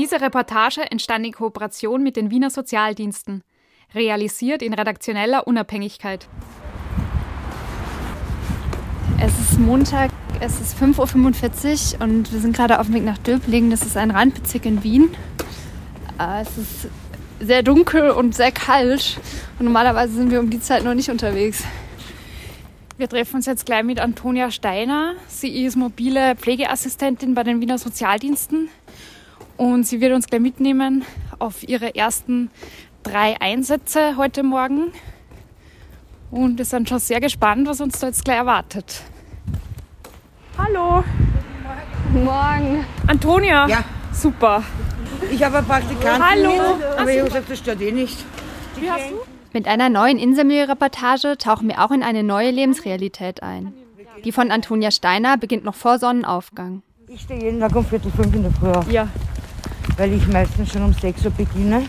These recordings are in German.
Diese Reportage entstand in Kooperation mit den Wiener Sozialdiensten, realisiert in redaktioneller Unabhängigkeit. Es ist Montag, es ist 5.45 Uhr und wir sind gerade auf dem Weg nach Döblingen. Das ist ein Randbezirk in Wien. Äh, es ist sehr dunkel und sehr kalt und normalerweise sind wir um die Zeit noch nicht unterwegs. Wir treffen uns jetzt gleich mit Antonia Steiner. Sie ist mobile Pflegeassistentin bei den Wiener Sozialdiensten und sie wird uns gleich mitnehmen auf ihre ersten drei Einsätze heute Morgen. Und wir sind schon sehr gespannt, was uns da jetzt gleich erwartet. Hallo. Guten Morgen. Antonia. Ja. Super. Ich habe einen Praktikanten Hallo. mit, aber ich habe gesagt, das stört eh nicht. Wie hast du? Mit einer neuen Inselmüll-Reportage tauchen wir auch in eine neue Lebensrealität ein. Die von Antonia Steiner beginnt noch vor Sonnenaufgang. Ich stehe jeden Tag um Viertel fünf in der Früh auf, Ja. Weil ich meistens schon um sechs Uhr beginne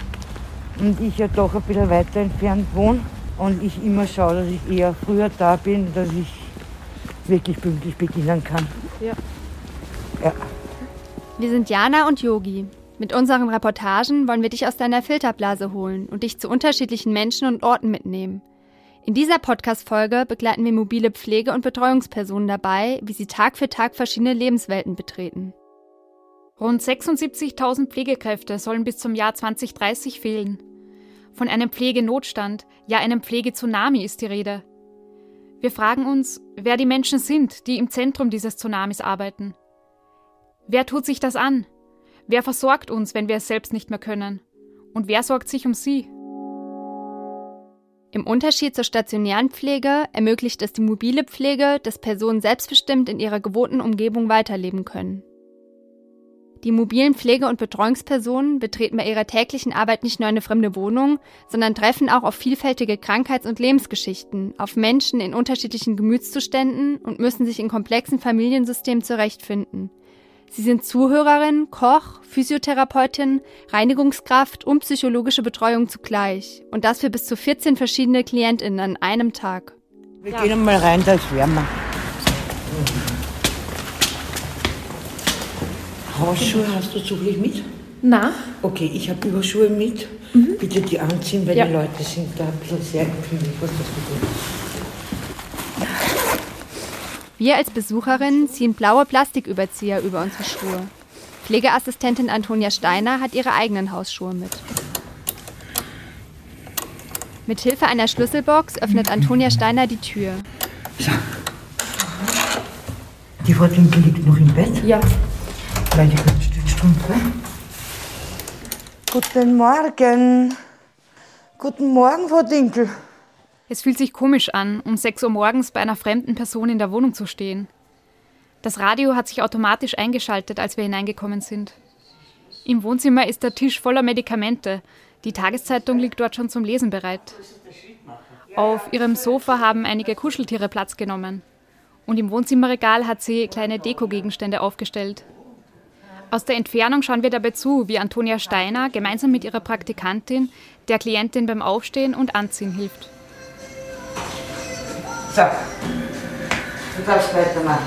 und ich ja doch ein bisschen weiter entfernt wohne und ich immer schaue, dass ich eher früher da bin, dass ich wirklich pünktlich beginnen kann. Ja. Ja. Wir sind Jana und Yogi. Mit unseren Reportagen wollen wir dich aus deiner Filterblase holen und dich zu unterschiedlichen Menschen und Orten mitnehmen. In dieser Podcast-Folge begleiten wir mobile Pflege- und Betreuungspersonen dabei, wie sie Tag für Tag verschiedene Lebenswelten betreten. Rund 76.000 Pflegekräfte sollen bis zum Jahr 2030 fehlen. Von einem Pflegenotstand, ja einem Pflegetsunami ist die Rede. Wir fragen uns, wer die Menschen sind, die im Zentrum dieses Tsunamis arbeiten. Wer tut sich das an? Wer versorgt uns, wenn wir es selbst nicht mehr können? Und wer sorgt sich um sie? Im Unterschied zur stationären Pflege ermöglicht es die mobile Pflege, dass Personen selbstbestimmt in ihrer gewohnten Umgebung weiterleben können. Die mobilen Pflege- und Betreuungspersonen betreten bei ihrer täglichen Arbeit nicht nur eine fremde Wohnung, sondern treffen auch auf vielfältige Krankheits- und Lebensgeschichten, auf Menschen in unterschiedlichen Gemütszuständen und müssen sich in komplexen Familiensystemen zurechtfinden. Sie sind Zuhörerin, Koch, Physiotherapeutin, Reinigungskraft und psychologische Betreuung zugleich. Und das für bis zu 14 verschiedene KlientInnen an einem Tag. Wir gehen mal rein, da ist wärmer. Hausschuhe hast du zufällig mit? Na? Okay, ich habe Überschuhe mit. Bitte die anziehen, weil Ja. die Leute sind da ein bisschen sehr empfindlich, was das betrifft. Wir als Besucherin ziehen blaue Plastiküberzieher über unsere Schuhe. Pflegeassistentin Antonia Steiner hat ihre eigenen Hausschuhe mit. Mit Hilfe einer Schlüsselbox öffnet Antonia Steiner die Tür. Die Frau Dinkel liegt noch im Bett, Ja. Guten Morgen. Guten Morgen, Frau Dinkel. Es fühlt sich komisch an, um 6 Uhr morgens bei einer fremden Person in der Wohnung zu stehen. Das Radio hat sich automatisch eingeschaltet, als wir hineingekommen sind. Im Wohnzimmer ist der Tisch voller Medikamente. Die Tageszeitung liegt dort schon zum Lesen bereit. Auf ihrem Sofa haben einige Kuscheltiere Platz genommen. Und im Wohnzimmerregal hat sie kleine Dekogegenstände aufgestellt. Aus der Entfernung schauen wir dabei zu, wie Antonia Steiner gemeinsam mit ihrer Praktikantin der Klientin beim Aufstehen und Anziehen hilft. So, du darfst weitermachen.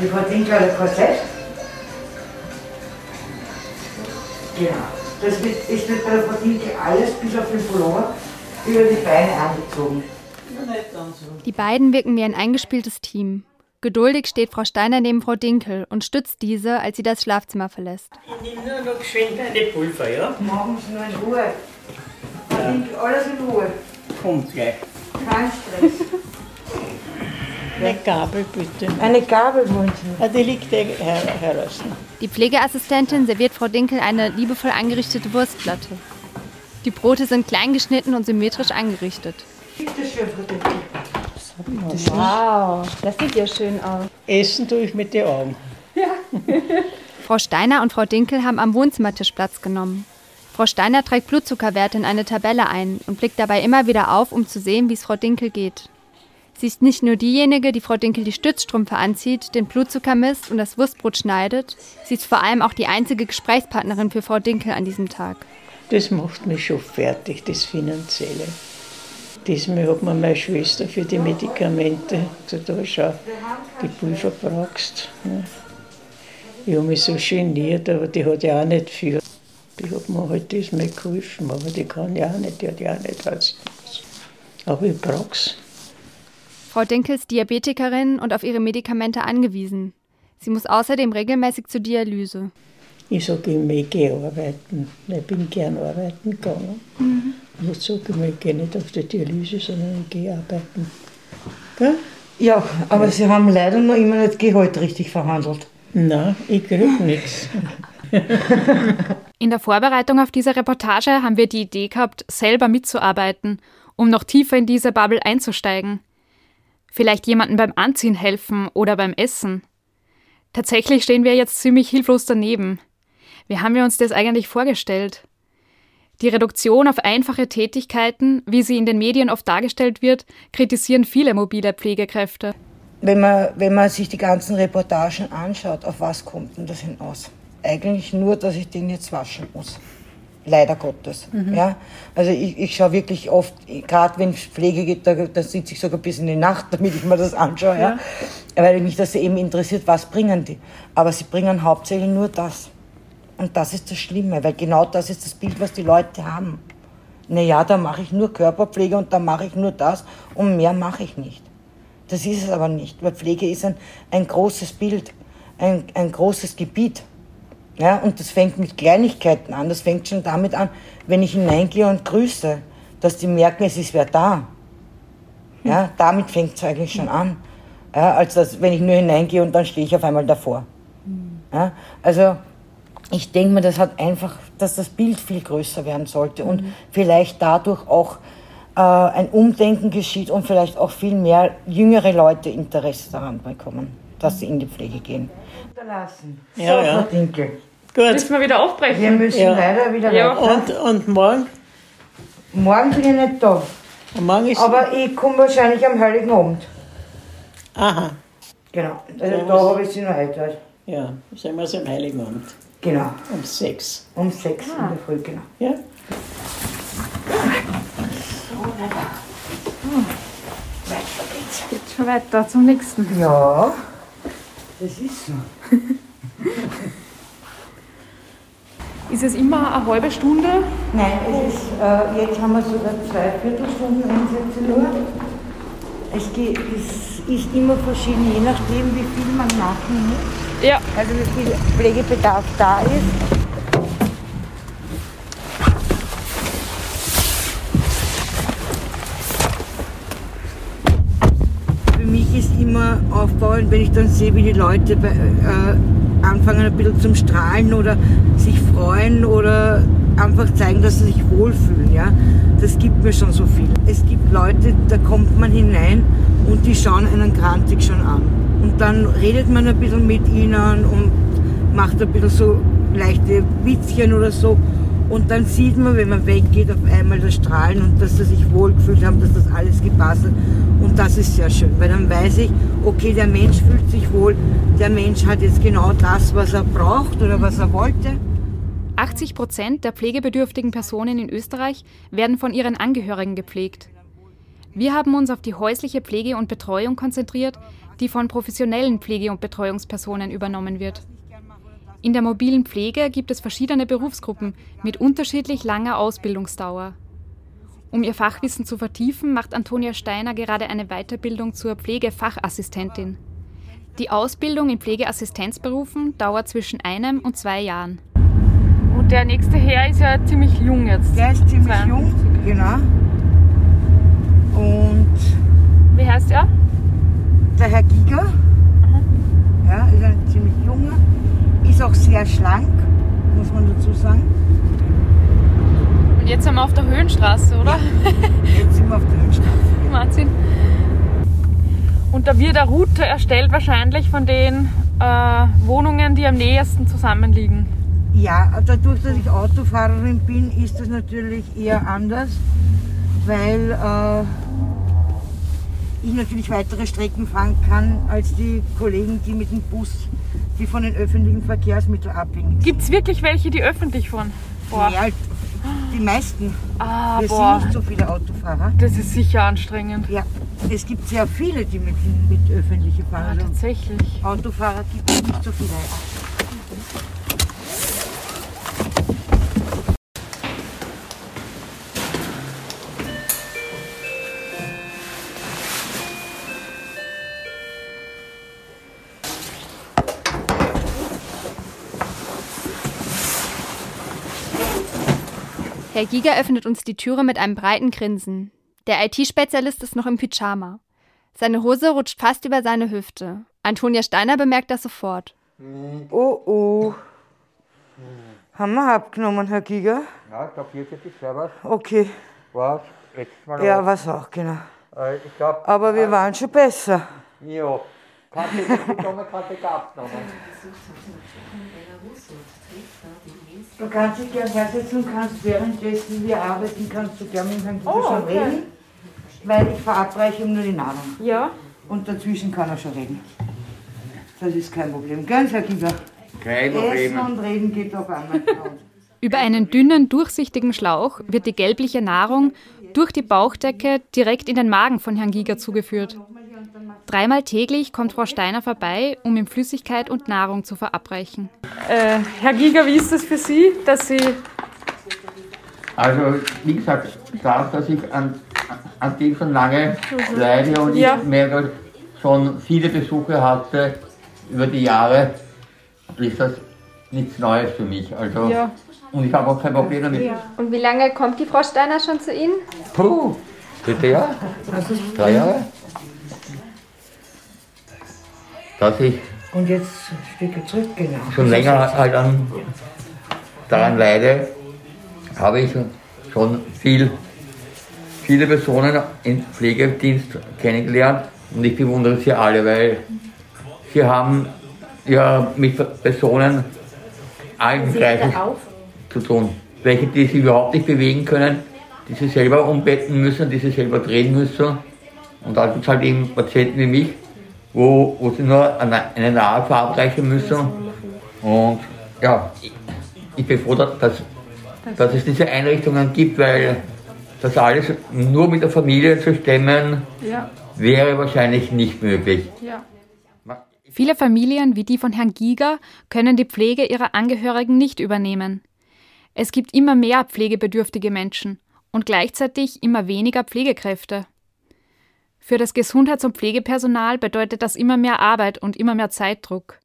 Die Frau Dinkel hat ein Korsett. Genau. Das wird, ist mit der Frau Dinkel alles bis auf den Pullover über die Beine angezogen. Die beiden wirken wie ein eingespieltes Team. Geduldig steht Frau Steiner neben Frau Dinkel und stützt diese, als sie das Schlafzimmer verlässt. Ich nehme nur noch geschwind eine Pulver, ja? Morgens nur in Ruhe. Dinkel, alles in Ruhe. Kommt gleich. Kein Stress. Eine Gabel bitte. Eine Gabel wollen Sie. Ah, die liegt her heraus. Die Pflegeassistentin serviert Frau Dinkel eine liebevoll angerichtete Wurstplatte. Die Brote sind klein geschnitten und symmetrisch angerichtet. Bitte schön, Frau Dinkel. Wow, das sieht ja schön aus. Essen tue ich mit den Augen. Frau Steiner und Frau Dinkel haben am Wohnzimmertisch Platz genommen. Frau Steiner trägt Blutzuckerwerte in eine Tabelle ein und blickt dabei immer wieder auf, um zu sehen, wie es Frau Dinkel geht. Sie ist nicht nur diejenige, die Frau Dinkel die Stützstrümpfe anzieht, den Blutzucker misst und das Wurstbrot schneidet. Sie ist vor allem auch die einzige Gesprächspartnerin für Frau Dinkel an diesem Tag. Das macht mich schon fertig, das Finanzielle. Diesmal hat mir meine Schwester für die Medikamente gesagt, da schau, die Pulver brauchst. Ja. Ich habe mich so geniert, aber die hat ja auch nicht viel. Die hat mir halt das mal geholfen, aber die kann ja auch nicht, die hat ja auch nicht was. Aber ich brauch's. Frau Dinkel ist Diabetikerin und auf ihre Medikamente angewiesen. Sie muss außerdem regelmäßig zur Dialyse. Ich sage immer, ich gehe arbeiten. Ich bin gern arbeiten gegangen. Mhm. Und jetzt sage ich mir, ich gehe nicht auf die Dialyse, sondern ich gehe arbeiten. Gell? Ja, aber Sie haben leider noch immer nicht Gehalt richtig verhandelt. Nein, ich kriege nichts. In der Vorbereitung auf diese Reportage haben wir die Idee gehabt, selber mitzuarbeiten, um noch tiefer in diese Bubble einzusteigen. Vielleicht jemandem beim Anziehen helfen oder beim Essen. Tatsächlich stehen wir jetzt ziemlich hilflos daneben. Wie haben wir uns das eigentlich vorgestellt? Die Reduktion auf einfache Tätigkeiten, wie sie in den Medien oft dargestellt wird, kritisieren viele mobile Pflegekräfte. Wenn man, wenn man sich die ganzen Reportagen anschaut, auf was kommt denn das hinaus? Eigentlich nur, dass ich den jetzt waschen muss. Leider Gottes. Mhm. Ja? Also ich, ich schaue wirklich oft, gerade wenn es Pflege geht, da, da sitze ich sogar bis in die Nacht, damit ich mir das anschaue. Ja? ja? Weil mich das eben interessiert, was bringen die. Aber sie bringen hauptsächlich nur das. Und das ist das Schlimme, weil genau das ist das Bild, was die Leute haben. Naja, da mache ich nur Körperpflege und da mache ich nur das und mehr mache ich nicht. Das ist es aber nicht, weil Pflege ist ein, ein großes Bild, ein, ein großes Gebiet. Ja, und das fängt mit Kleinigkeiten an. Das fängt schon damit an, wenn ich hineingehe und grüße, dass die merken, es ist wer da. Ja, damit fängt es eigentlich schon an. Ja, als dass, wenn ich nur hineingehe und dann stehe ich auf einmal davor. Ja, also ich denke mir, das hat einfach, dass das Bild viel größer werden sollte und mhm. vielleicht dadurch auch äh, ein Umdenken geschieht und vielleicht auch viel mehr jüngere Leute Interesse daran bekommen, dass sie in die Pflege gehen. Unterlassen. Ja, so, ja. Dinkel. Gut. Müssen wir wieder aufbrechen. Wir müssen ja. leider wieder ja. weiter. Und, und morgen? Morgen bin ich nicht da. morgen ist Aber ich komme wahrscheinlich am Heiligen Abend. Aha. Genau. Also da habe ich sie noch heute. Ja, sind wir am Heiligen Abend. Genau. Um sechs. Um sechs ah. in der Früh, genau. Ja. So, weiter. Hm. Weiter geht's. Geht schon weiter zum nächsten. Ja, das ist so. ist es immer eine halbe Stunde? Nein, es ist, äh, jetzt haben wir sogar zwei Viertelstunden Einsätze nur. Es, geht, es ist immer verschieden, je nachdem, wie viel man nachnimmt. Ja. Also wie viel Pflegebedarf da ist. Für mich ist immer aufbauend, wenn ich dann sehe, wie die Leute bei, äh, anfangen ein bisschen zum Strahlen oder sich freuen oder einfach zeigen, dass sie sich wohlfühlen. Ja? Das gibt mir schon so viel. Es gibt Leute, da kommt man hinein und die schauen einen grantig schon an. Und dann redet man ein bisschen mit ihnen und macht ein bisschen so leichte Witzchen oder so. Und dann sieht man, wenn man weggeht, auf einmal das Strahlen und dass sie sich wohlgefühlt haben, dass das alles gepasst hat. Und das ist sehr schön, weil dann weiß ich, okay, der Mensch fühlt sich wohl, der Mensch hat jetzt genau das, was er braucht oder was er wollte. 80 Prozent der pflegebedürftigen Personen in Österreich werden von ihren Angehörigen gepflegt. Wir haben uns auf die häusliche Pflege und Betreuung konzentriert, die von professionellen Pflege- und Betreuungspersonen übernommen wird. In der mobilen Pflege gibt es verschiedene Berufsgruppen mit unterschiedlich langer Ausbildungsdauer. Um ihr Fachwissen zu vertiefen, macht Antonia Steiner gerade eine Weiterbildung zur Pflegefachassistentin. Die Ausbildung in Pflegeassistenzberufen dauert zwischen einem und zwei Jahren. Und der nächste Herr ist ja ziemlich jung jetzt. Der ist ziemlich jung, genau. Und. Wie heißt er? Der Herr Giger. Ja, ist ein ziemlich junger. Ist auch sehr schlank, muss man dazu sagen. Und jetzt sind wir auf der Höhenstraße, oder? Jetzt sind wir auf der Höhenstraße. Wahnsinn. Und da wird eine Route erstellt wahrscheinlich von den äh, Wohnungen, die am nähersten zusammenliegen. Ja, dadurch, dass ich Autofahrerin bin, ist das natürlich eher anders, weil äh, ich natürlich weitere Strecken fahren kann als die Kollegen, die mit dem Bus, die von den öffentlichen Verkehrsmitteln abhängen. Gibt es wirklich welche, die öffentlich fahren? Boah. Ja, die meisten. Ah, Wir boah. sind nicht so viele Autofahrer. Das ist sicher anstrengend. Ja, es gibt sehr viele, die mit, mit öffentlichen fahren. Ja, tatsächlich. Autofahrer gibt es nicht so viele. Herr Giger öffnet uns die Türe mit einem breiten Grinsen. Der IT-Spezialist ist noch im Pyjama. Seine Hose rutscht fast über seine Hüfte. Antonia Steiner bemerkt das sofort. Oh oh. Haben wir abgenommen, Herr Giger? Ja, ich glaube, hier geht die Servus. Okay. Was? Jetzt mal Ja, auf. was auch, genau. Äh, ich glaube, Aber wir waren schon besser. ja. Kaffee, die Sommerkaffee gab es noch. Du kannst dich gern hersetzen und kannst währenddessen wir arbeiten, kannst du gerne mit Herrn Giger Oh, schon okay. reden. Weil ich verabreiche ihm nur die Nahrung. Ja. Und dazwischen kann er schon reden. Das ist kein Problem. Ganz, Herr Giger. Kein Essen Problem. und reden geht auf einmal. Über einen dünnen, durchsichtigen Schlauch wird die gelbliche Nahrung durch die Bauchdecke direkt in den Magen von Herrn Giger zugeführt. Dreimal täglich kommt Frau Steiner vorbei, um ihm Flüssigkeit und Nahrung zu verabreichen. Äh, Herr Giger, wie ist das für Sie, dass Sie Also, wie gesagt, das, dass ich an, an dem schon lange leide und Ja. ich mehrere, schon viele Besuche hatte über die Jahre, ist das nichts Neues für mich. Also, Ja. Und ich habe auch kein Problem damit. Und wie lange kommt die Frau Steiner schon zu Ihnen? Puh, dritte Jahr? Drei Jahre? Dass ich Und jetzt ein Stück zurück, genau. schon länger halt an, daran leide, habe ich schon viel, viele Personen im Pflegedienst kennengelernt und ich bewundere sie alle, weil sie haben ja mit Personen allen Bereichen zu tun. Welche, die sich überhaupt nicht bewegen können, die sie selber umbetten müssen, die sie selber drehen müssen. Und da gibt es halt eben Patienten wie mich, wo, wo sie nur eine, eine Nahe verabreichen müssen. Und ja, ich, ich bin froh, dass, dass es diese Einrichtungen gibt, weil das alles nur mit der Familie zu stemmen, Ja. wäre wahrscheinlich nicht möglich. Ja. Viele Familien wie die von Herrn Giger können die Pflege ihrer Angehörigen nicht übernehmen. Es gibt immer mehr pflegebedürftige Menschen und gleichzeitig immer weniger Pflegekräfte. Für das Gesundheits- und Pflegepersonal bedeutet das immer mehr Arbeit und immer mehr Zeitdruck.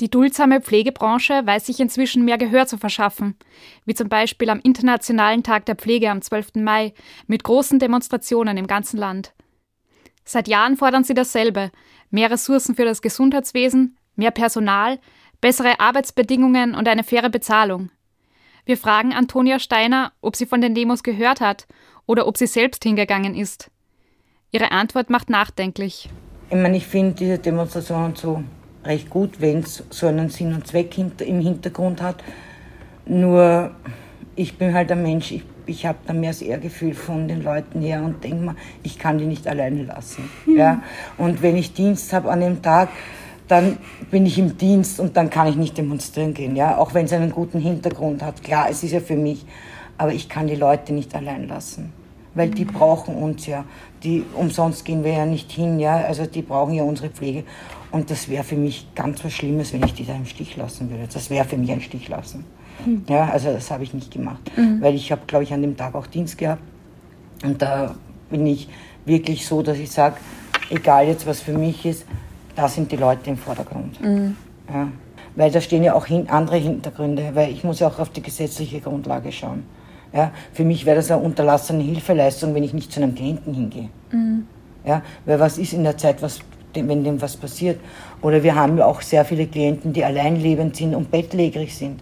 Die duldsame Pflegebranche weiß sich inzwischen mehr Gehör zu verschaffen, wie zum Beispiel am Internationalen Tag der Pflege am 12. Mai mit großen Demonstrationen im ganzen Land. Seit Jahren fordern sie dasselbe, mehr Ressourcen für das Gesundheitswesen, mehr Personal, bessere Arbeitsbedingungen und eine faire Bezahlung. Wir fragen Antonia Steiner, ob sie von den Demos gehört hat oder ob sie selbst hingegangen ist. Ihre Antwort macht nachdenklich. Ich meine, ich finde diese Demonstration so recht gut, wenn es so einen Sinn und Zweck hinter, im Hintergrund hat. Nur, ich bin halt ein Mensch, ich, ich habe da mehr das Ehrgefühl von den Leuten her und denke mir, ich kann die nicht alleine lassen. Ja? Und wenn ich Dienst habe an dem Tag, dann bin ich im Dienst und dann kann ich nicht demonstrieren gehen, ja, auch wenn es einen guten Hintergrund hat. Klar, es ist ja für mich, aber ich kann die Leute nicht allein lassen, weil die brauchen uns ja. Die umsonst gehen wir ja nicht hin, ja, also die brauchen ja unsere Pflege und das wäre für mich ganz was Schlimmes, wenn ich die da im Stich lassen würde. Das wäre für mich ein Stich lassen. Ja, also das habe ich nicht gemacht, weil ich habe, glaube ich, an dem Tag auch Dienst gehabt und da bin ich wirklich so, dass ich sage, egal jetzt was für mich ist, da sind die Leute im Vordergrund. Ja. Weil da stehen ja auch hin, andere Hintergründe, weil ich muss ja auch auf die gesetzliche Grundlage schauen. Ja. Für mich wäre das eine unterlassene Hilfeleistung, wenn ich nicht zu einem Klienten hingehe. Ja. Weil was ist in der Zeit, was, wenn dem was passiert? Oder wir haben ja auch sehr viele Klienten, die alleinlebend sind und bettlägerig sind.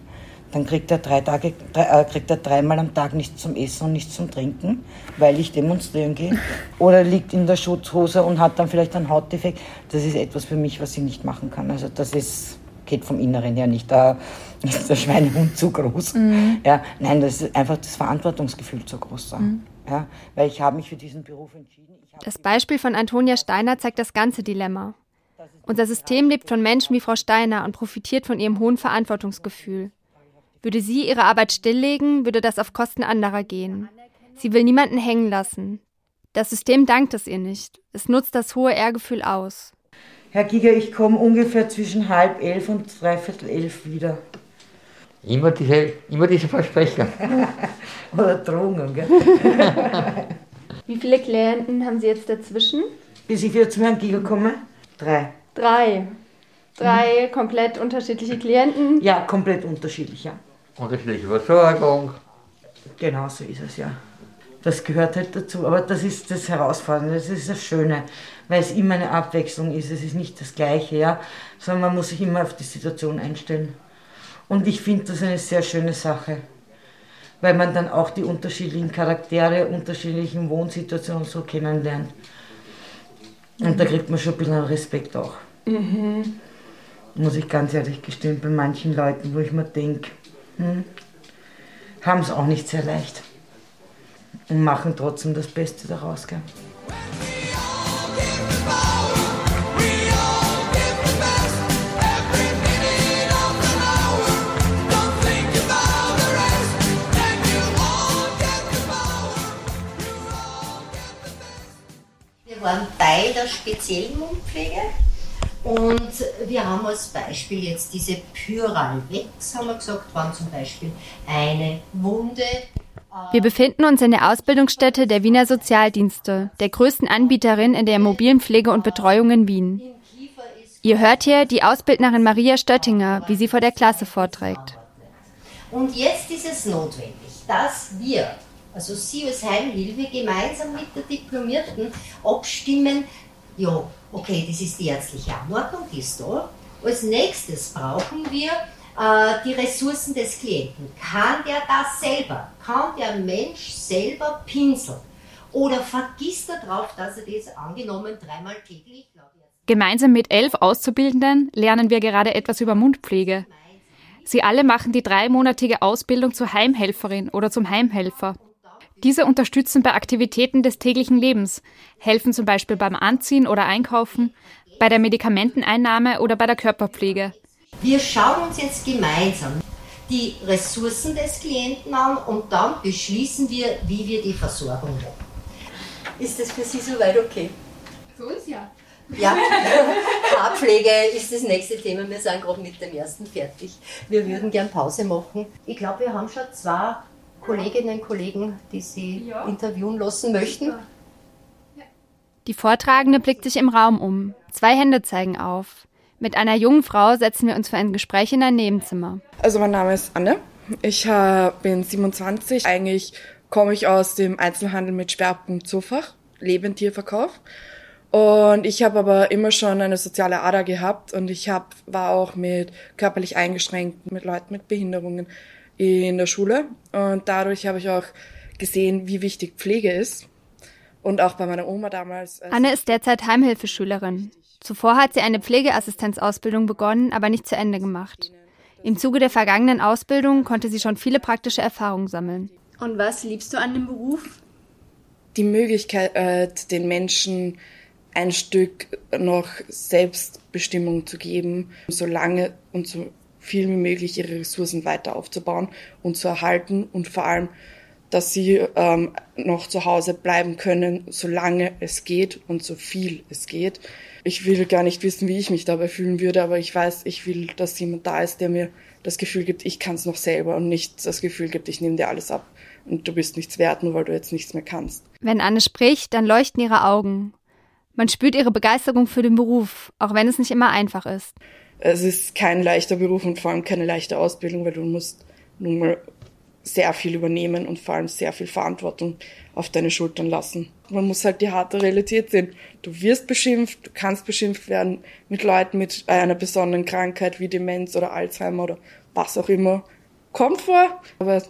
Dann kriegt er, drei Tage, drei, äh, kriegt er dreimal am Tag nichts zum Essen und nichts zum Trinken, weil ich demonstrieren gehe. Oder liegt in der Schutzhose und hat dann vielleicht einen Hautdefekt. Das ist etwas für mich, was ich nicht machen kann. Also das ist, geht vom Inneren her nicht. Da ist der Schweinehund zu groß. Ja, nein, das ist einfach das Verantwortungsgefühl zu groß. Da. Ja, weil ich habe mich für diesen Beruf entschieden. Das Beispiel von Antonia Steiner zeigt das ganze Dilemma. Unser System lebt von Menschen wie Frau Steiner und profitiert von ihrem hohen Verantwortungsgefühl. Würde sie ihre Arbeit stilllegen, würde das auf Kosten anderer gehen. Sie will niemanden hängen lassen. Das System dankt es ihr nicht. Es nutzt das hohe Ehrgefühl aus. Herr Giger, ich komme ungefähr zwischen halb elf und dreiviertel elf wieder. Immer diese, immer diese Versprecher. Oder Drohungen, gell? Wie viele Klienten haben Sie jetzt dazwischen? Bis ich wieder zum Herrn Giger komme? Drei. Drei. Drei komplett unterschiedliche Klienten. Ja, komplett unterschiedlich, ja. Unterschiedliche Versorgung. Genau so ist es ja. Das gehört halt dazu, aber das ist das Herausfordernde, das ist das Schöne, weil es immer eine Abwechslung ist, es ist nicht das Gleiche, ja, sondern man muss sich immer auf die Situation einstellen. Und ich finde das eine sehr schöne Sache, weil man dann auch die unterschiedlichen Charaktere, unterschiedlichen Wohnsituationen so kennenlernt. Und da kriegt man schon ein bisschen Respekt auch. Mhm. Muss ich ganz ehrlich gestehen, bei manchen Leuten, wo ich mir denke, hm, haben es auch nicht sehr leicht und machen trotzdem das Beste daraus. Gell? Wir waren Teil der speziellen Mundpflege und wir haben als Beispiel jetzt diese Pyralvex, haben wir gesagt, waren zum Beispiel eine Wunde. Wir befinden uns in der Ausbildungsstätte der Wiener Sozialdienste, der größten Anbieterin in der mobilen Pflege und Betreuung in Wien. Ihr hört hier die Ausbildnerin Maria Stöttinger, wie sie vor der Klasse vorträgt. Und jetzt ist es notwendig, dass wir, also Sie als Heimhilfe, gemeinsam mit der Diplomierten abstimmen, ja, okay, das ist die ärztliche Anordnung, die ist da. Als nächstes brauchen wir äh, die Ressourcen des Klienten. Kann der das selber? Kann der Mensch selber pinseln? Oder vergisst er darauf, dass er das angenommen dreimal täglich Gemeinsam mit elf Auszubildenden lernen wir gerade etwas über Mundpflege. Sie alle machen die dreimonatige Ausbildung zur Heimhelferin oder zum Heimhelfer. Diese unterstützen bei Aktivitäten des täglichen Lebens, helfen zum Beispiel beim Anziehen oder Einkaufen, bei der Medikamenteneinnahme oder bei der Körperpflege. Wir schauen uns jetzt gemeinsam die Ressourcen des Klienten an und dann beschließen wir, wie wir die Versorgung machen. Ist das für Sie soweit okay? Für uns ja. Ja, Haarpflege ist das nächste Thema. Wir sind gerade mit dem ersten fertig. Wir würden gern Pause machen. Ich glaube, wir haben schon zwei Kolleginnen und Kollegen, die Sie ja. interviewen lassen möchten. Die Vortragende blickt sich im Raum um. Zwei Hände zeigen auf. Mit einer jungen Frau setzen wir uns für ein Gespräch in ein Nebenzimmer. Also mein Name ist Anne. Ich bin 27. Eigentlich komme ich aus dem Einzelhandel mit Schwerpunkt Zoofach, Lebendtierverkauf. Und ich habe aber immer schon eine soziale Ader gehabt und ich hab, war auch mit körperlich eingeschränkt, mit Leuten mit Behinderungen in der Schule und dadurch habe ich auch gesehen, wie wichtig Pflege ist. Und auch bei meiner Oma damals. Anne ist derzeit Heimhilfeschülerin. Zuvor hat sie eine Pflegeassistenzausbildung begonnen, aber nicht zu Ende gemacht. Im Zuge der vergangenen Ausbildung konnte sie schon viele praktische Erfahrungen sammeln. Und was liebst du an dem Beruf? Die Möglichkeit, äh, den Menschen ein Stück noch Selbstbestimmung zu geben, so lange und so viel wie möglich ihre Ressourcen weiter aufzubauen und zu erhalten und vor allem, dass sie ähm, noch zu Hause bleiben können, solange es geht und so viel es geht. Ich will gar nicht wissen, wie ich mich dabei fühlen würde, aber ich weiß, ich will, dass jemand da ist, der mir das Gefühl gibt, ich kann es noch selber und nicht das Gefühl gibt, ich nehme dir alles ab und du bist nichts wert, nur weil du jetzt nichts mehr kannst. Wenn Anne spricht, dann leuchten ihre Augen. Man spürt ihre Begeisterung für den Beruf, auch wenn es nicht immer einfach ist es ist kein leichter Beruf und vor allem keine leichte Ausbildung, weil du musst nun mal sehr viel übernehmen und vor allem sehr viel Verantwortung auf deine Schultern lassen. Man muss halt die harte Realität sehen. Du wirst beschimpft, du kannst beschimpft werden mit Leuten mit einer besonderen Krankheit wie Demenz oder Alzheimer oder was auch immer. Kommt vor, aber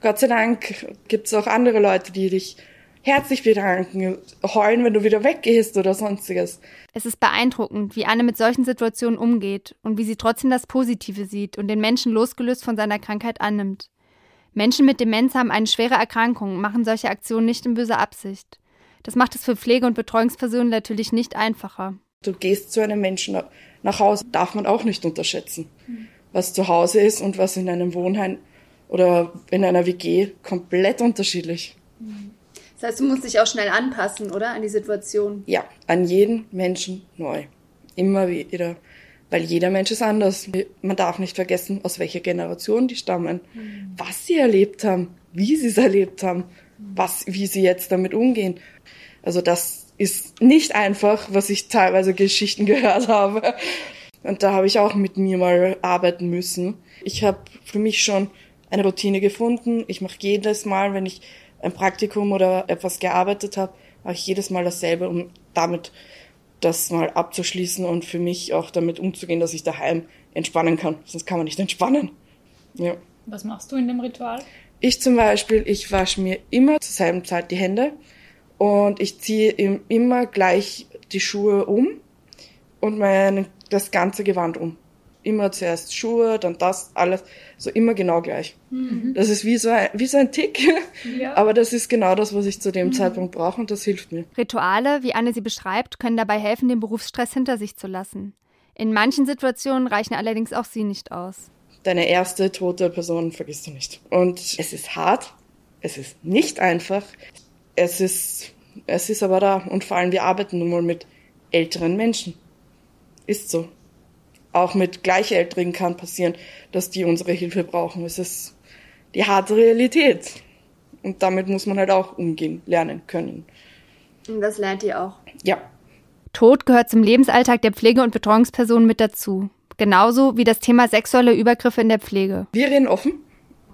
Gott sei Dank gibt es auch andere Leute, die dich herzlich bedanken, heulen, wenn du wieder weggehst oder sonstiges. Es ist beeindruckend, wie Anne mit solchen Situationen umgeht und wie sie trotzdem das Positive sieht und den Menschen losgelöst von seiner Krankheit annimmt. Menschen mit Demenz haben eine schwere Erkrankung, machen solche Aktionen nicht in böser Absicht. Das macht es für Pflege- und Betreuungspersonen natürlich nicht einfacher. Du gehst zu einem Menschen nach Hause, darf man auch nicht unterschätzen. Was zu Hause ist und was in einem Wohnheim oder in einer WG komplett unterschiedlich. Mhm. Das heißt, du musst dich auch schnell anpassen, oder? An die Situation. Ja, an jeden Menschen neu. Immer wieder. Weil jeder Mensch ist anders. Man darf nicht vergessen, aus welcher Generation die stammen, mhm. was sie erlebt haben, wie sie es erlebt haben, was, wie sie jetzt damit umgehen. Also das ist nicht einfach, was ich teilweise Geschichten gehört habe. Und da habe ich auch mit mir mal arbeiten müssen. Ich habe für mich schon eine Routine gefunden. Ich mache jedes Mal, wenn ich ein Praktikum oder etwas gearbeitet habe, mache ich jedes Mal dasselbe, um damit das mal abzuschließen und für mich auch damit umzugehen, dass ich daheim entspannen kann. Sonst kann man nicht entspannen. Ja. Was machst du in dem Ritual? Ich zum Beispiel, ich wasche mir immer zur selben Zeit die Hände und ich ziehe immer gleich die Schuhe um und mein, das ganze Gewand um. Immer zuerst Schuhe, dann das, alles, so immer genau gleich. Mhm. Das ist wie so ein, wie so ein Tick, ja. aber das ist genau das, was ich zu dem mhm. Zeitpunkt brauche und das hilft mir. Rituale, wie Anne sie beschreibt, können dabei helfen, den Berufsstress hinter sich zu lassen. In manchen Situationen reichen allerdings auch sie nicht aus. Deine erste tote Person vergisst du nicht. Und es ist hart, es ist nicht einfach, es ist, es ist aber da. Und vor allem, wir arbeiten nun mal mit älteren Menschen. Ist so. Auch mit Gleichaltrigen kann passieren, dass die unsere Hilfe brauchen. Es ist die harte Realität. Und damit muss man halt auch umgehen, lernen können. Und das lernt ihr auch? Ja. Tod gehört zum Lebensalltag der Pflege- und Betreuungspersonen mit dazu. Genauso wie das Thema sexuelle Übergriffe in der Pflege. Wir reden offen.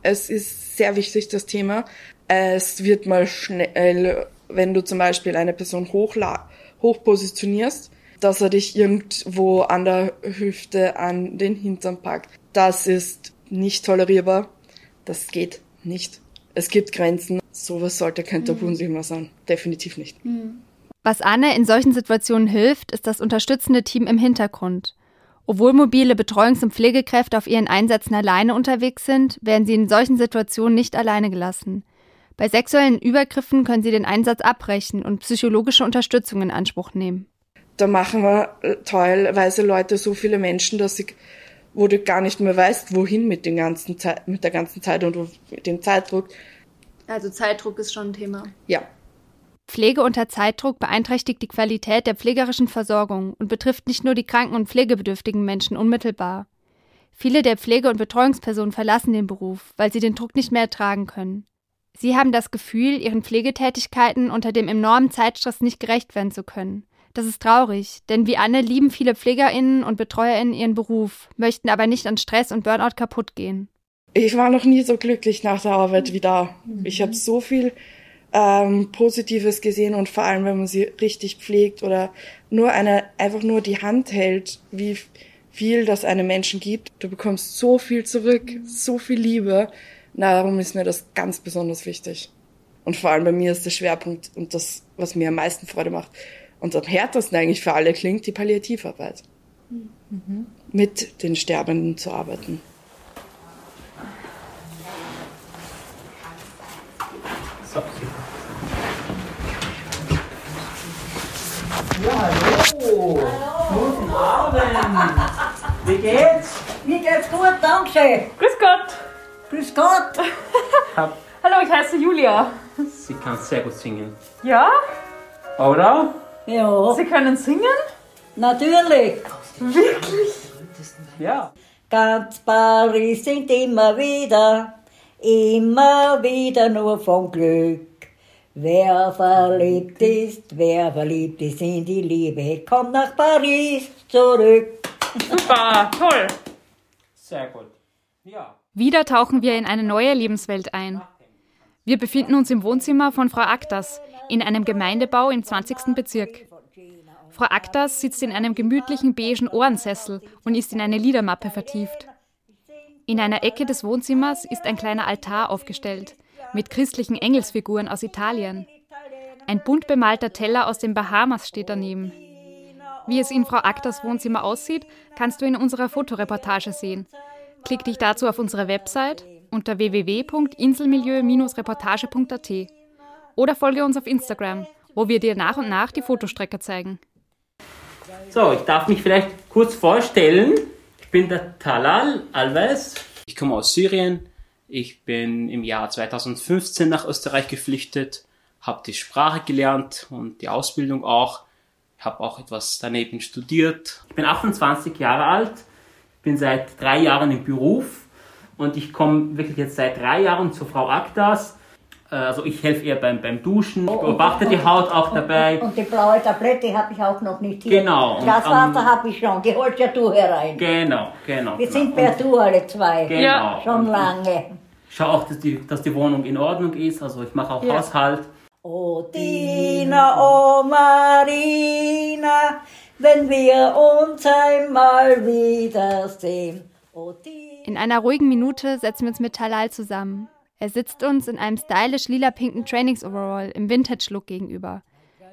Es ist sehr wichtig, das Thema. Es wird mal schnell, wenn du zum Beispiel eine Person hochla hoch positionierst, dass er dich irgendwo an der Hüfte an den Hintern packt. Das ist nicht tolerierbar. Das geht nicht. Es gibt Grenzen. Sowas sollte kein Tabuthema sein. Definitiv nicht. Mhm. Was Anne in solchen Situationen hilft, ist das unterstützende Team im Hintergrund. Obwohl mobile Betreuungs- und Pflegekräfte auf ihren Einsätzen alleine unterwegs sind, werden sie in solchen Situationen nicht alleine gelassen. Bei sexuellen Übergriffen können sie den Einsatz abbrechen und psychologische Unterstützung in Anspruch nehmen. Da machen wir äh, teilweise Leute so viele Menschen, dass ich, wo du gar nicht mehr weißt, wohin mit, den ganzen Zeit, mit der ganzen Zeit und mit dem Zeitdruck. Also Zeitdruck ist schon ein Thema. Ja, Pflege unter Zeitdruck beeinträchtigt die Qualität der pflegerischen Versorgung und betrifft nicht nur die kranken und pflegebedürftigen Menschen unmittelbar. Viele der Pflege- und Betreuungspersonen verlassen den Beruf, weil sie den Druck nicht mehr ertragen können. Sie haben das Gefühl, ihren Pflegetätigkeiten unter dem enormen Zeitstress nicht gerecht werden zu können. Das ist traurig, denn wie Anne lieben viele Pflegerinnen und Betreuerinnen ihren Beruf, möchten aber nicht an Stress und Burnout kaputt gehen. Ich war noch nie so glücklich nach der Arbeit wie da. Ich habe so viel ähm, Positives gesehen und vor allem, wenn man sie richtig pflegt oder nur eine, einfach nur die Hand hält, wie viel das einem Menschen gibt. Du bekommst so viel zurück, so viel Liebe. Darum ist mir das ganz besonders wichtig. Und vor allem bei mir ist der Schwerpunkt und das, was mir am meisten Freude macht und am härtesten eigentlich für alle klingt, die Palliativarbeit. Mhm. Mit den Sterbenden zu arbeiten. So, Ja, hallo. Guten Abend. Wie geht's? Mir geht's gut, danke. Grüß Gott. Grüß Gott. hallo, ich heiße Julia. Sie kann sehr gut singen. Ja? Oder? Ja. Sie können singen? Natürlich. Wirklich? Ja. Ganz Paris singt immer wieder, immer wieder nur vom Glück. Wer verliebt ist, wer verliebt ist in die Liebe, kommt nach Paris zurück. Super, toll. Sehr gut. Ja. Wieder tauchen wir in eine neue Lebenswelt ein. Wir befinden uns im Wohnzimmer von Frau Aktas in einem Gemeindebau im 20. Bezirk. Frau Aktas sitzt in einem gemütlichen beigen Ohrensessel und ist in eine Liedermappe vertieft. In einer Ecke des Wohnzimmers ist ein kleiner Altar aufgestellt, mit christlichen Engelsfiguren aus Italien. Ein bunt bemalter Teller aus den Bahamas steht daneben. Wie es in Frau Aktas Wohnzimmer aussieht, kannst du in unserer Fotoreportage sehen. Klick dich dazu auf unsere Website unter www.inselmilieu-reportage.at oder folge uns auf Instagram, wo wir dir nach und nach die Fotostrecke zeigen. So, ich darf mich vielleicht kurz vorstellen. Ich bin der Talal Alves. Ich komme aus Syrien, ich bin im Jahr 2015 nach Österreich geflüchtet, habe die Sprache gelernt und die Ausbildung auch. Habe auch etwas daneben studiert. Ich bin 28 Jahre alt, bin seit drei Jahren im Beruf und ich komme wirklich jetzt seit drei Jahren zu Frau Aktas. Äh, also ich helfe ihr beim, beim Duschen, ich beobachte die Haut auch dabei. Und die blaue Tablette habe ich auch noch nicht hier. Genau. Das Wasser habe ich schon, die holst ja du herein. Genau, genau. Wir genau. sind per Du alle zwei. Genau. Schon lange. schaue auch, dass die, dass die Wohnung in Ordnung ist. Also ich mache auch Ja. Haushalt. O Dina, o Marina, wenn wir uns einmal wiedersehen. O Dina. In einer ruhigen Minute setzen wir uns mit Talal zusammen. Er sitzt uns in einem stylisch lila-pinken Trainings-Overall im Vintage-Look gegenüber.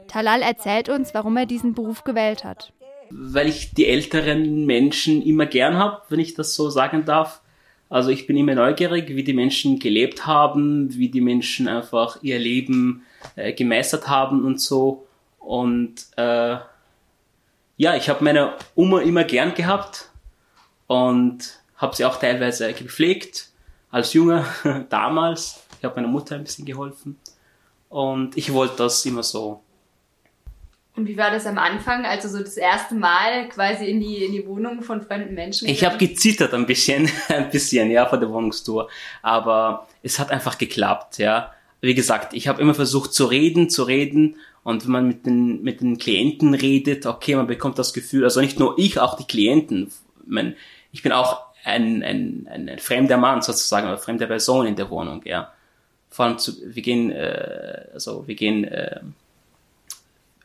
Talal erzählt uns, warum er diesen Beruf gewählt hat. weil ich die älteren Menschen immer gern habe, wenn ich das so sagen darf. Also ich bin immer neugierig, wie die Menschen gelebt haben, wie die Menschen einfach ihr Leben äh, gemeistert haben und so. Und äh, ja, ich habe meine Oma immer gern gehabt und habe sie auch teilweise gepflegt als Junge damals. Ich habe meiner Mutter ein bisschen geholfen und ich wollte das immer so Und wie war das am Anfang, also so das erste Mal quasi in die, in die Wohnung von fremden Menschen? Ich habe gezittert ein bisschen, ein bisschen, ja, vor der Wohnungstour. Aber es hat einfach geklappt, ja. Wie gesagt, ich habe immer versucht zu reden, zu reden. Und wenn man mit den, mit den Klienten redet, okay, man bekommt das Gefühl, also nicht nur ich, auch die Klienten. Ich, ich bin auch ein, ein, ein, ein fremder Mann sozusagen, oder fremde Person in der Wohnung, ja. Vor allem, zu, wir gehen, äh, also wir gehen, äh,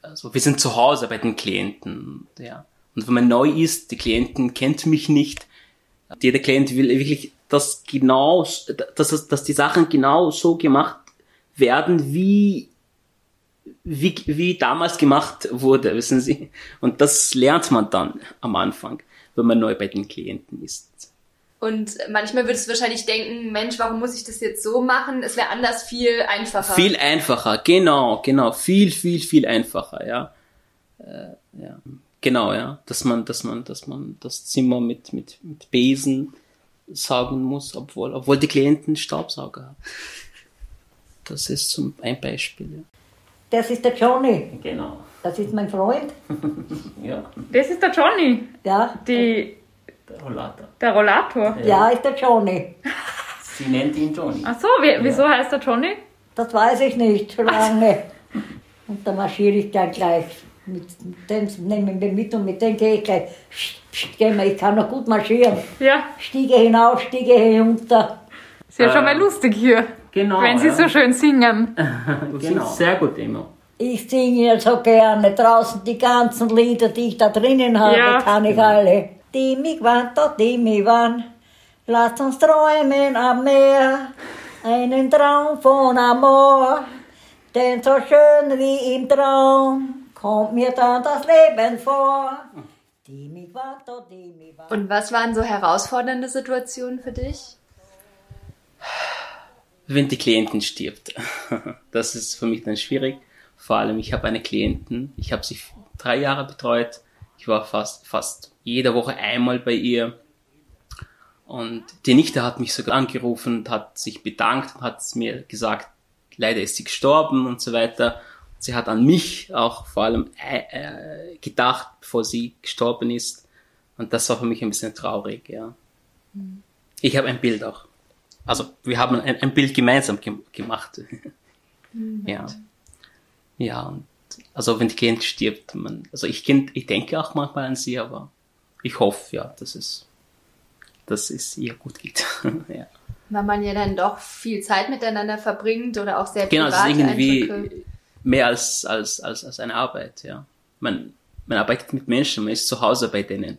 also wir sind zu Hause bei den Klienten, ja. Und wenn man neu ist, die Klienten kennt mich nicht, jeder Klient will wirklich, dass genau, dass, dass die Sachen genau so gemacht werden, wie, wie, wie damals gemacht wurde, wissen Sie. Und das lernt man dann am Anfang, wenn man neu bei den Klienten ist. Und manchmal würdest du wahrscheinlich denken, Mensch, warum muss ich das jetzt so machen? Es wäre anders viel einfacher. Viel einfacher, genau, genau, viel, viel, viel einfacher, ja. Äh, ja. Genau, ja. Dass man, dass man, dass man das Zimmer mit, mit, mit Besen saugen muss, obwohl, obwohl die Klienten Staubsauger haben. Das ist zum, ein Beispiel, ja. Das ist der Johnny. Genau. Das ist mein Freund. Ja, Das ist der Johnny. Ja. Die, der Rollator. der Rollator. Ja, ist der Johnny. Sie nennt ihn Johnny. Ach so, wie, wieso heißt der Johnny? Das weiß ich nicht, schon lange. Und da marschiere ich dann gleich. Mit dem nehmen wir mit und mit dem gehe ich gleich. Psst, psst, geh mal, ich kann noch gut marschieren. Ja. Stiege hinauf, Stiege hinunter. Ist ja schon Äh, mal lustig hier. genau, Wenn Sie ja. so schön singen. Du singst sehr gut immer. Ich singe ja so gerne draußen die ganzen Lieder, die ich da drinnen habe, Ja. kann ich alle. Die dort die mich wann. Lasst uns träumen am Meer, einen Traum von Amor. Denn so schön wie im Traum kommt mir dann das Leben vor. Die dort die mich wann. Und was waren so herausfordernde Situationen für dich? wenn die Klientin stirbt. Das ist für mich dann schwierig. Vor allem, ich habe eine Klientin, ich habe sie drei Jahre betreut. Ich war fast, fast jede Woche einmal bei ihr. Und die Nichte hat mich sogar angerufen und hat sich bedankt und hat mir gesagt, leider ist sie gestorben und so weiter. Sie hat an mich auch vor allem äh, äh, gedacht, bevor sie gestorben ist. Und das war für mich ein bisschen traurig, ja. Ich habe ein Bild auch. Also wir haben ein, ein Bild gemeinsam ge gemacht. ja. Ja, und also wenn die Klient stirbt, man, also ich, kenn, ich denke auch manchmal an sie, aber ich hoffe, ja, dass es, dass es ihr gut geht. ja. Weil man ja dann doch viel Zeit miteinander verbringt oder auch sehr Genau, es ist private irgendwie Eindrücke. mehr als, als, als, als eine Arbeit, ja. Man, man arbeitet mit Menschen, man ist zu Hause bei denen.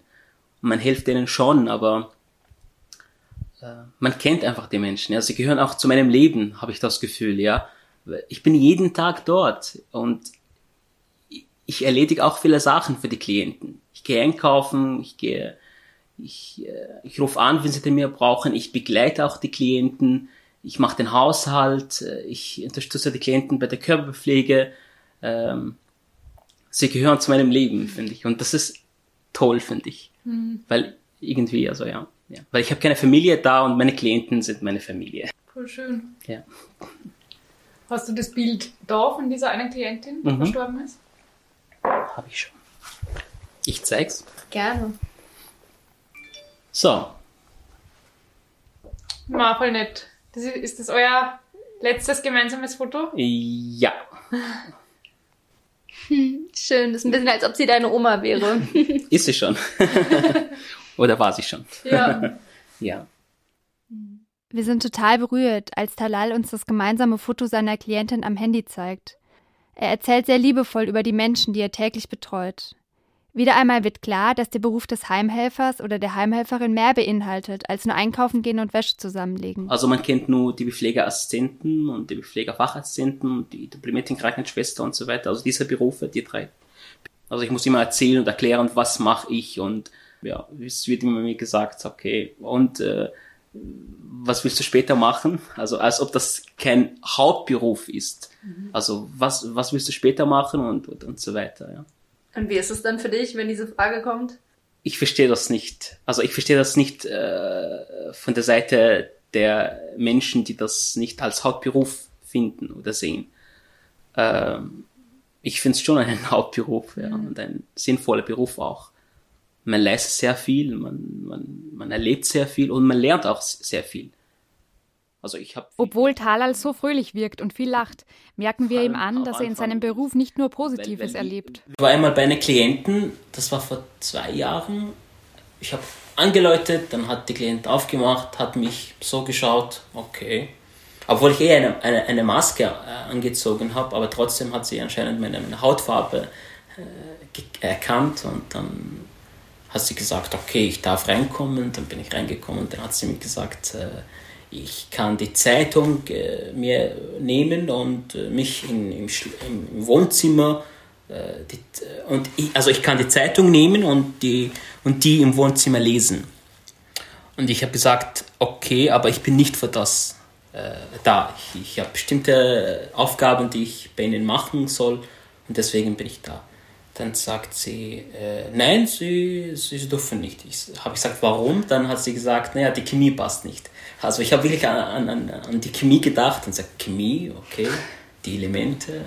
Man hilft denen schon, aber äh, man kennt einfach die Menschen, ja. Sie gehören auch zu meinem Leben, habe ich das Gefühl, ja. Ich bin jeden Tag dort und ich- erledige auch viele Sachen für die Klienten. Ich gehe einkaufen, ich gehe, ich, äh, ich rufe an, wenn sie den mir brauchen, ich begleite auch die Klienten, ich mache den Haushalt, äh, ich unterstütze die Klienten bei der Körperpflege. Ähm, sie gehören zu meinem Leben, finde ich. Und das ist toll, finde ich. Mhm. Weil irgendwie, also ja. ja. Weil ich habe keine Familie da und meine Klienten sind meine Familie. Voll schön. Ja. Hast du das Bild da von dieser einen Klientin, die Mhm. verstorben ist? Habe ich schon. Ich zeig's. Gerne. So, Na, voll nett. Das ist, ist das euer letztes gemeinsames Foto? ja. Hm, schön, das ist ein bisschen, als ob sie deine Oma wäre. Ist sie schon. Oder war sie schon? Ja. ja. Wir sind total berührt, als Talal uns das gemeinsame Foto seiner Klientin am Handy zeigt. Er erzählt sehr liebevoll über die Menschen, die er täglich betreut. Wieder einmal wird klar, dass der Beruf des Heimhelfers oder der Heimhelferin mehr beinhaltet, als nur einkaufen gehen und Wäsche zusammenlegen. Also man kennt nur die Pflegeassistenten und die Pflegerfachassistenten und die diplomierte Krankenschwester und so weiter. Also diese Berufe, die drei. Also ich muss immer erzählen und erklären, was mache ich und ja, es wird immer mir gesagt, okay, und äh, was willst du später machen? Also als ob das kein Hauptberuf ist. Mhm. Also was, was willst du später machen und, und, und so weiter, ja. Und wie ist es dann für dich, wenn diese Frage kommt? Ich verstehe das nicht. Also ich verstehe das nicht äh, von der Seite der Menschen, die das nicht als Hauptberuf finden oder sehen. Ähm, ich finde es schon einen Hauptberuf ja, mhm. und ein sinnvoller Beruf auch man leistet sehr viel, man, man, man erlebt sehr viel und man lernt auch sehr viel. Also ich habe. Obwohl Talal so fröhlich wirkt und viel lacht, merken wir ihm an, dass er in seinem Beruf nicht nur Positives erlebt. Ich war einmal bei einer Klientin, das war vor zwei Jahren. Ich habe angeläutet, dann hat die Klient aufgemacht, hat mich so geschaut, okay. Obwohl ich eh eine, eine, eine Maske äh, angezogen habe, aber trotzdem hat sie anscheinend meine, meine Hautfarbe äh, erkannt und dann hat sie gesagt, okay, ich darf reinkommen. Dann bin ich reingekommen. Dann hat sie mir gesagt, äh, ich kann die Zeitung äh, mir nehmen und äh, mich in, im, im, Wohnzimmer die, und ich, also ich kann die Zeitung nehmen und die und die im Wohnzimmer lesen. Und ich habe gesagt, okay, aber ich bin nicht für das äh, da. Ich, ich habe bestimmte Aufgaben, die ich bei ihnen machen soll und deswegen bin ich da. Dann sagt sie, äh, nein, sie, sie dürfen nicht. Ich habe gesagt, warum? Dann hat sie gesagt, naja, die Chemie passt nicht. Also ich habe wirklich an, an, an die Chemie gedacht und sagt, Chemie, okay, die Elemente,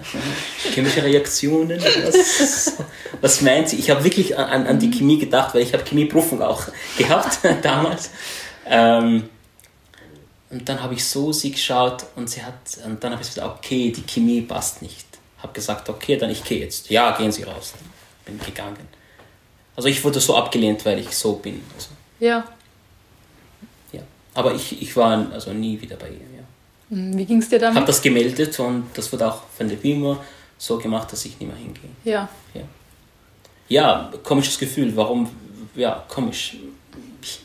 chemische Reaktionen, was, was meint sie? Ich habe wirklich an, an die Chemie gedacht, weil ich habe Chemieprüfung auch gehabt damals. Ähm, und dann habe ich so sie geschaut und sie hat, und dann habe ich gesagt, okay, die Chemie passt nicht habe gesagt, okay, dann ich gehe jetzt. Ja, gehen Sie raus. Bin gegangen. Also ich wurde so abgelehnt, weil ich so bin. Also, ja. Aber ich, ich war also nie wieder bei ihr. Ja. Wie ging es dir damit? Ich habe das gemeldet und das wurde auch von der BIMA so gemacht, dass ich nicht mehr hingehe. Ja. Ja, ja komisches Gefühl. Warum? Ja, komisch. Ich,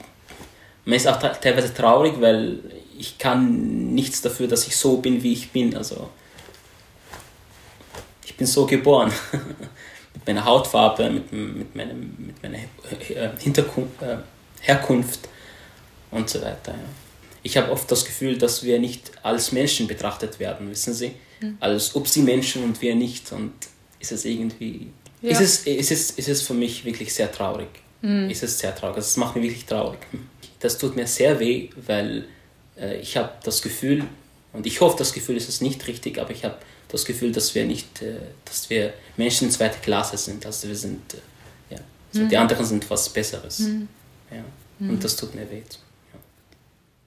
man ist auch teilweise traurig, weil ich kann nichts dafür, dass ich so bin, wie ich bin. Also ich bin so geboren. mit meiner Hautfarbe, mit, mit, meinem, mit meiner Hinterkunft, äh, Herkunft und so weiter. Ja. Ich habe oft das Gefühl, dass wir nicht als Menschen betrachtet werden, wissen Sie? Mhm. Als ob sie Menschen und wir nicht. Und ist es irgendwie. Ja. Ist, es, ist, es, ist es für mich wirklich sehr traurig. Mhm. Ist es sehr traurig. Das macht mich wirklich traurig. Das tut mir sehr weh, weil äh, ich habe das Gefühl, und ich hoffe, das Gefühl ist es nicht richtig, aber ich habe das Gefühl, dass wir nicht, äh, dass wir Menschen zweiter Klasse sind. Also wir sind, äh, ja, also mhm. die anderen sind was Besseres. Mhm. Ja. Und mhm. das tut mir weh.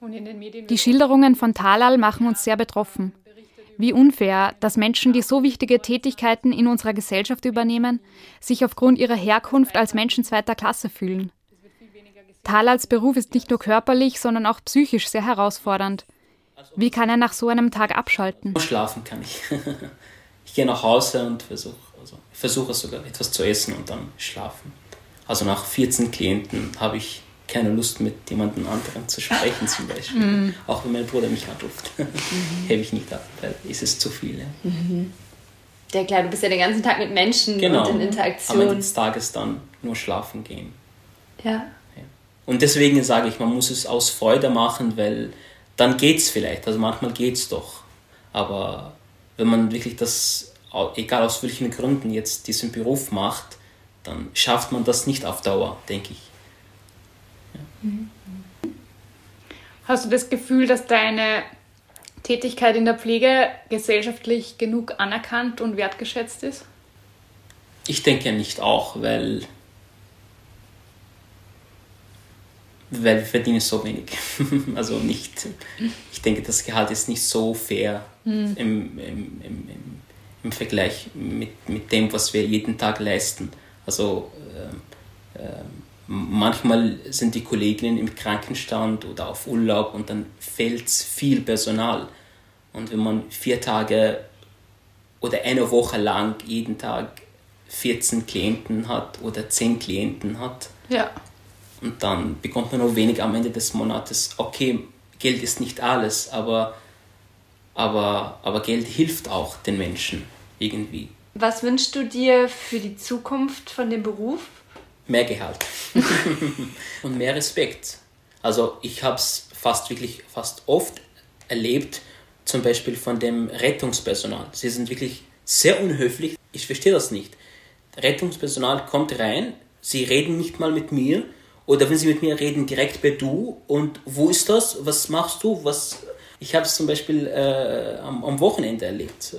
Die Schilderungen von Talal machen uns sehr betroffen. Wie unfair, dass Menschen, die so wichtige Tätigkeiten in unserer Gesellschaft übernehmen, sich aufgrund ihrer Herkunft als Menschen zweiter Klasse fühlen. Talals Beruf ist nicht nur körperlich, sondern auch psychisch sehr herausfordernd. Wie kann er nach so einem Tag abschalten? Schlafen kann ich. Ich gehe nach Hause und versuche also versuche sogar etwas zu essen und dann schlafen. Also nach 14 Klienten habe ich keine Lust mit jemandem anderen zu sprechen zum Beispiel. Mm. Auch wenn mein Bruder mich anruft, mm hebe ich nicht ab, weil es ist zu viel. Ja. Mhm. ja klar, du bist ja den ganzen Tag mit Menschen genau. und in Interaktion. Am Ende des Tages dann nur schlafen gehen. Ja. ja. Und deswegen sage ich, man muss es aus Freude machen, weil dann geht es vielleicht. Also manchmal geht es doch. Aber wenn man wirklich das, egal aus welchen Gründen jetzt diesen Beruf macht, dann schafft man das nicht auf Dauer, denke ich. Hast du das Gefühl, dass deine Tätigkeit in der Pflege gesellschaftlich genug anerkannt und wertgeschätzt ist? Ich denke nicht auch, weil weil wir verdienen so wenig. also nicht, ich denke, das Gehalt ist nicht so fair mhm. im, im, im, im, Vergleich mit, mit dem, was wir jeden Tag leisten. Also äh, äh, manchmal sind die Kolleginnen im Krankenstand oder auf Urlaub und dann fehlt viel Personal. Und wenn man vier Tage oder eine Woche lang jeden Tag 14 Klienten hat oder 10 Klienten hat, ja. und dann bekommt man nur wenig am Ende des Monats. Okay, Geld ist nicht alles, aber, aber, aber Geld hilft auch den Menschen irgendwie. Was wünschst du dir für die Zukunft von dem Beruf? Mehr Gehalt und mehr Respekt. Also ich habe es fast wirklich fast oft erlebt, zum Beispiel von dem Rettungspersonal. Sie sind wirklich sehr unhöflich. Ich verstehe das nicht. Rettungspersonal kommt rein, sie reden nicht mal mit mir oder wenn sie mit mir reden, direkt bei du und wo ist das? Was machst du? Was? Ich habe es zum Beispiel äh, am, am Wochenende erlebt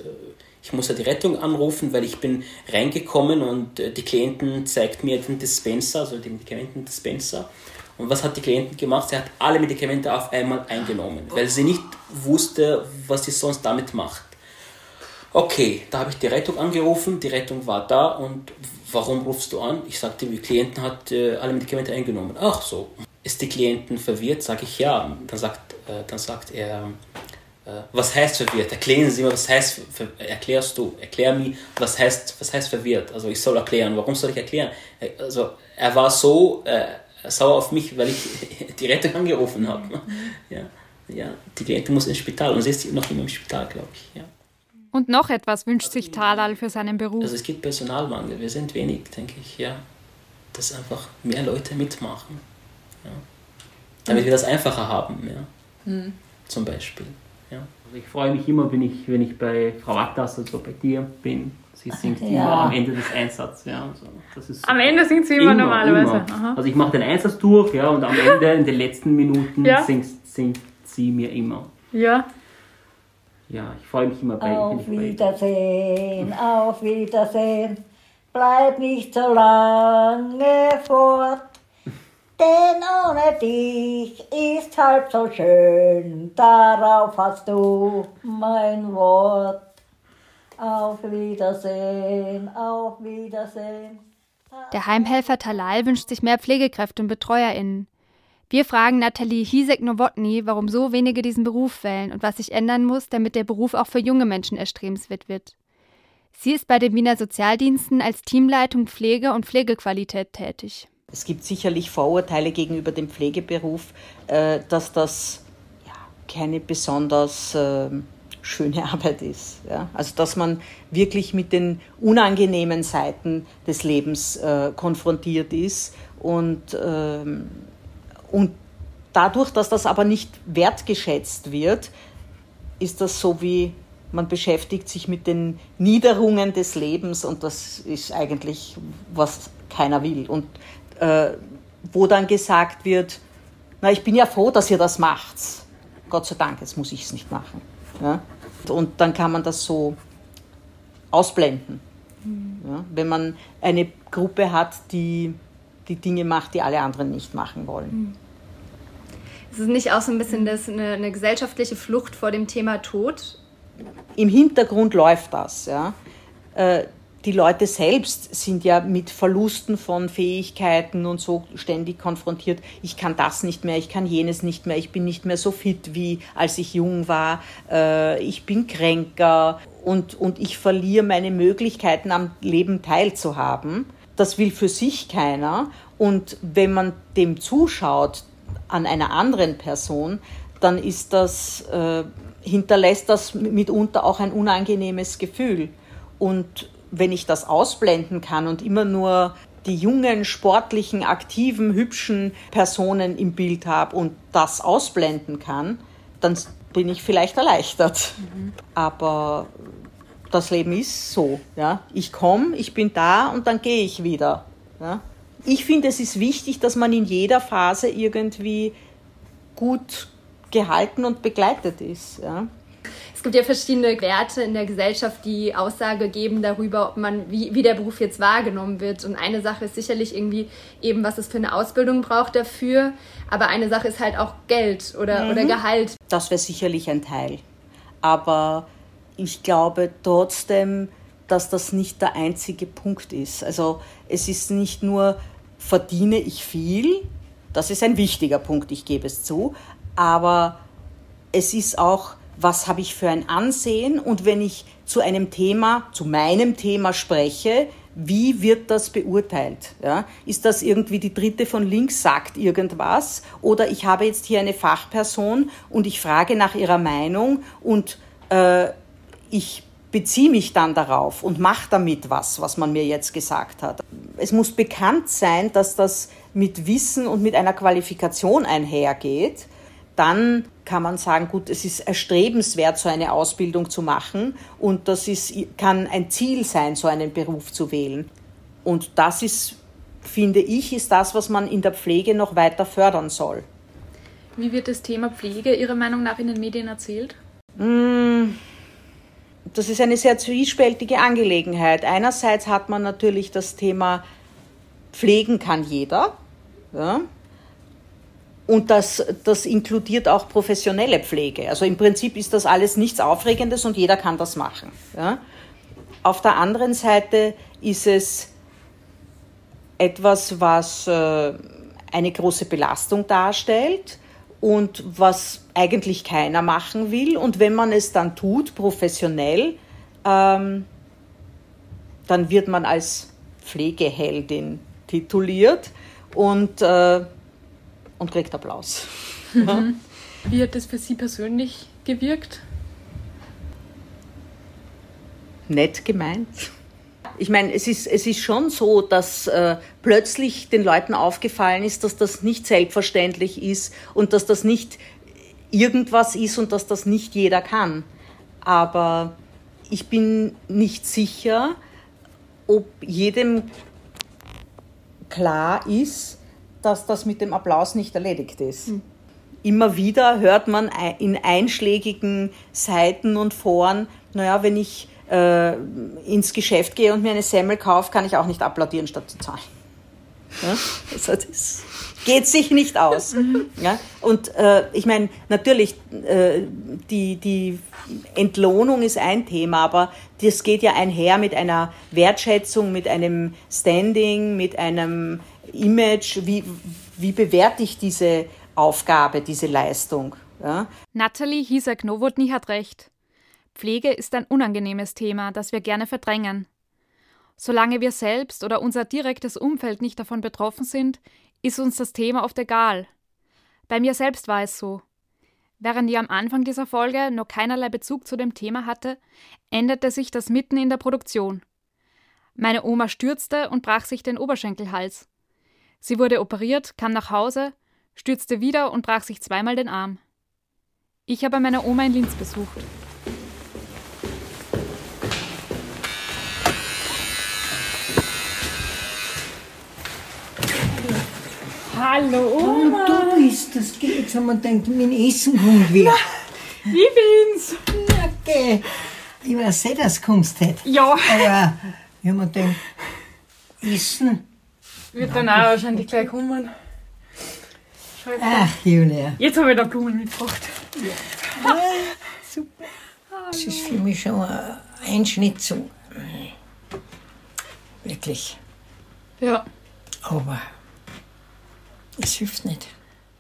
ich musste die Rettung anrufen, weil ich bin reingekommen und äh, die Klientin zeigt mir den Dispenser, also den Medikamentendispenser. Und was hat die Klientin gemacht? Sie hat alle Medikamente auf einmal eingenommen, weil sie nicht wusste, was sie sonst damit macht. Okay, da habe ich die Rettung angerufen, die Rettung war da und warum rufst du an? Ich sagte, die Klientin hat äh, alle Medikamente eingenommen. Ach so. Ist die Klientin verwirrt? Sage ich ja. Dann sagt, äh, dann sagt er, was heißt verwirrt? Erklären Sie mir, was heißt, erklärst du, erklär mir, was heißt, was heißt verwirrt? Also ich soll erklären, warum soll ich erklären? Äh, also er war so äh, sauer auf mich, weil ich die Rettung angerufen habe. Mhm. Ja, ja, die Klientin muss ins Spital und sie ist noch immer im Spital, glaube ich. Ja. Und noch etwas wünscht sich Talal für seinen Beruf. Also es gibt Personalmangel, wir sind wenig, denke ich, ja. Dass einfach mehr Leute mitmachen. Ja. Damit wir das einfacher haben, ja. Mhm. Zum Beispiel. Ja. Also ich freue mich immer, wenn ich, wenn ich bei Frau Attas, also bei dir bin. Sie singt ja. immer am Ende des Einsatzes. Ja, also das ist am Ende singt sie immer, immer normalerweise. Immer. Also ich mache den Einsatz durch ja, und am Ende, in den letzten Minuten, ja. singt, singt sie mir immer. Ja. Ja, ich freue mich immer bei Auf Wiedersehen, auf Wiedersehen, bleib nicht so lange fort. Denn ohne dich ist halb so schön, darauf hast du mein Wort. Auf Wiedersehen, auf Wiedersehen. Der Heimhelfer Talal wünscht sich mehr Pflegekräfte und BetreuerInnen. Wir fragen Nathalie Hisek-Nowotny, warum so wenige diesen Beruf wählen und was sich ändern muss, damit der Beruf auch für junge Menschen erstrebenswert wird. Sie ist bei den Wiener Sozialdiensten als Teamleitung Pflege und Pflegequalität tätig. Es gibt sicherlich Vorurteile gegenüber dem Pflegeberuf, äh, dass das ja, keine besonders ähm, schöne Arbeit ist. Ja? Also dass man wirklich mit den unangenehmen Seiten des Lebens äh, konfrontiert ist und, ähm, und dadurch, dass das aber nicht wertgeschätzt wird, ist das so wie man beschäftigt sich mit den Niederungen des Lebens und das ist eigentlich, was keiner will. Und äh, wo dann gesagt wird, na, ich bin ja froh, dass ihr das macht. Gott sei Dank, jetzt muss ich es nicht machen. Ja? Und dann kann man das so ausblenden. Mhm. Ja? Wenn man eine Gruppe hat, die die Dinge macht, die alle anderen nicht machen wollen. Mhm. Ist es nicht auch so ein bisschen das, eine, eine gesellschaftliche Flucht vor dem Thema Tod? Im Hintergrund läuft das. Ja. Äh, die Leute selbst sind ja mit Verlusten von Fähigkeiten und so ständig konfrontiert. Ich kann das nicht mehr, ich kann jenes nicht mehr, ich bin nicht mehr so fit wie als ich jung war, äh, ich bin kränker und, und ich verliere meine Möglichkeiten am Leben teilzuhaben. Das will für sich keiner. Und wenn man dem zuschaut an einer anderen Person, dann ist das, äh, hinterlässt das mitunter auch ein unangenehmes Gefühl. Und wenn ich das ausblenden kann und immer nur die jungen, sportlichen, aktiven, hübschen Personen im Bild habe und das ausblenden kann, dann bin ich vielleicht erleichtert. Mhm. Aber das Leben ist so. Ja? Ich komme, ich bin da und dann gehe ich wieder. Ja? Ich finde, es ist wichtig, dass man in jeder Phase irgendwie gut gehalten und begleitet ist. Ja? Es gibt ja verschiedene Werte in der Gesellschaft, die Aussage geben darüber, ob man, wie, wie der Beruf jetzt wahrgenommen wird. Und eine Sache ist sicherlich irgendwie eben, was es für eine Ausbildung braucht dafür. Aber eine Sache ist halt auch Geld oder, mhm. oder Gehalt. Das wäre sicherlich ein Teil. Aber ich glaube trotzdem, dass das nicht der einzige Punkt ist. Also es ist nicht nur verdiene ich viel. Das ist ein wichtiger Punkt, ich gebe es zu. Aber es ist auch, was habe ich für ein Ansehen? Und wenn ich zu einem Thema, zu meinem Thema spreche, wie wird das beurteilt? Ja? Ist das irgendwie die dritte von links sagt irgendwas? Oder ich habe jetzt hier eine Fachperson und ich frage nach ihrer Meinung und äh, ich beziehe mich dann darauf und mache damit was, was man mir jetzt gesagt hat. Es muss bekannt sein, dass das mit Wissen und mit einer Qualifikation einhergeht. Dann kann man sagen, gut, es ist erstrebenswert, so eine Ausbildung zu machen und das ist, kann ein Ziel sein, so einen Beruf zu wählen. Und das ist, finde ich, ist das, was man in der Pflege noch weiter fördern soll. Wie wird das Thema Pflege Ihrer Meinung nach in den Medien erzählt? Mmh das ist eine sehr zwiespältige Angelegenheit. Einerseits hat man natürlich das Thema Pflegen kann jeder. Ja? Und das, das inkludiert auch professionelle Pflege. Also im Prinzip ist das alles nichts Aufregendes und jeder kann das machen. Ja? Auf der anderen Seite ist es etwas, was äh, eine große Belastung darstellt und was eigentlich keiner machen will. Und wenn man es dann tut, professionell, ähm, dann wird man als Pflegeheldin tituliert und, äh, und kriegt Applaus. Mhm. Wie hat das für Sie persönlich gewirkt? Nett gemeint. Ich meine, es ist, es ist schon so, dass äh, plötzlich den Leuten aufgefallen ist, dass das nicht selbstverständlich ist und dass das nicht irgendwas ist und dass das nicht jeder kann. Aber ich bin nicht sicher, ob jedem klar ist, dass das mit dem Applaus nicht erledigt ist. Hm. Immer wieder hört man in einschlägigen Seiten und Foren, naja, wenn ich äh, ins Geschäft gehe und mir eine Semmel kaufe, kann ich auch nicht applaudieren, statt zu zahlen. Ja? Also das geht sich nicht aus. Mhm. Ja? Und äh, ich meine, natürlich, äh, die, die Entlohnung ist ein Thema, aber das geht ja einher mit einer Wertschätzung, mit einem Standing, mit einem Image. Wie, wie bewerte ich diese Aufgabe, diese Leistung? Ja? Natalie Hisak-Nowotny hat recht. Pflege ist ein unangenehmes Thema, das wir gerne verdrängen. Solange wir selbst oder unser direktes Umfeld nicht davon betroffen sind, ist uns das Thema oft egal. Bei mir selbst war es so. Während ich am Anfang dieser Folge noch keinerlei Bezug zu dem Thema hatte, änderte sich das mitten in der Produktion. Meine Oma stürzte und brach sich den Oberschenkelhals. Sie wurde operiert, kam nach Hause, stürzte wieder und brach sich zweimal den Arm. Ich habe meine Oma in Linz besucht. Hallo Oma. Und du bist das. Jetzt haben wir gedacht, mein Essen kommt wieder. Na, ich bin's. Na, geh. Ich weiß eh, dass du kommst heute. Ja. Aber ich habe mir gedacht, Essen. Wird dann auch wahrscheinlich gleich kommen. Ach, Julia. Jetzt habe ich da Blumen mitgebracht. Ja. super. Das ist für mich schon ein Einschnitt so. Wirklich. Ja. Aber es hilft nicht.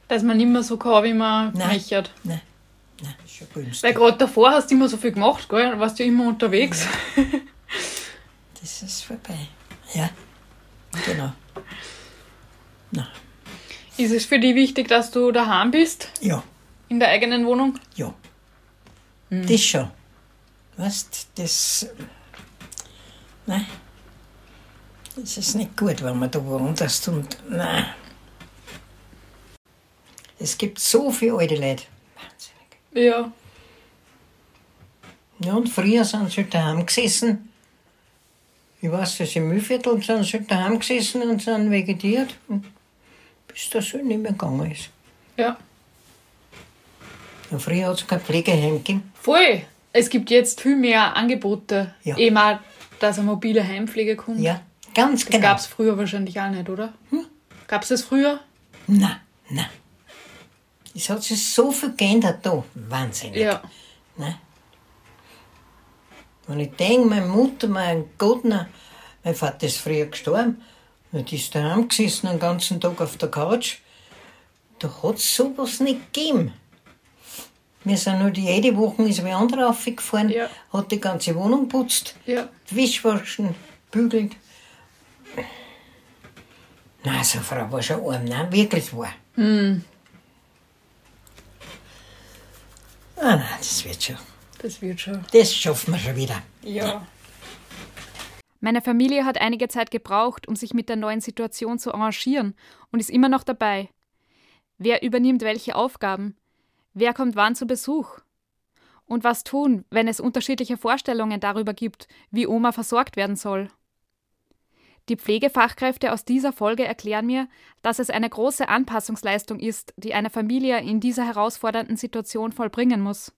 Dass man nicht mehr so kann, wie man Nein. mechert. Nein, nein, ist schon günstig. Weil gerade davor hast du immer so viel gemacht, gell? Du warst ja immer unterwegs. Das ist vorbei. Ja, genau. Na, Ist es für dich wichtig, dass du daheim bist? Ja. In der eigenen Wohnung? Ja. Hm. das schon. Weißt das. Nein. Das ist nicht gut, wenn man da woanders und. Nein. Es gibt so viele alte Leute. Ja. Ja, und früher sind sie daheim gesessen. Ich weiß, dass im Müllviertel sind sie daheim gesessen und sind vegetiert, bis der Sohn nicht mehr gegangen ist. Ja. Ja, früher hat es kein Pflegeheim gegeben. Voll. Es gibt jetzt viel mehr Angebote. Ja. Eben auch, dass eine mobile Heimpflege kommt. Ja, ganz Das genau. gab es früher wahrscheinlich auch nicht, oder? Hm? Gab es das früher? Nein, nein. Es hat sich so viel geändert da. Wahnsinn. Ja. Ne? Wenn ich denke, meine Mutter, mein Gott, mein Vater ist früher gestorben Die ist daheim gesessen den ganzen Tag auf der Couch. Da hat es sowas nicht gegeben. Wir sind nur die, jede Woche ist wer andere aufgefahren, ja. hat die ganze Wohnung putzt, ja. Wisch waschen, bügelt. Nein, so eine Frau war schon arm, nein, wirklich wahr. Hm. Ah, nein, das wird schon. Das wird schon. Das schaffen wir schon wieder. Ja. Meine Familie hat einige Zeit gebraucht, um sich mit der neuen Situation zu arrangieren und ist immer noch dabei. Wer übernimmt welche Aufgaben? Wer kommt wann zu Besuch? Und was tun, wenn es unterschiedliche Vorstellungen darüber gibt, wie Oma versorgt werden soll? Die Pflegefachkräfte aus dieser Folge erklären mir, dass es eine große Anpassungsleistung ist, die eine Familie in dieser herausfordernden Situation vollbringen muss.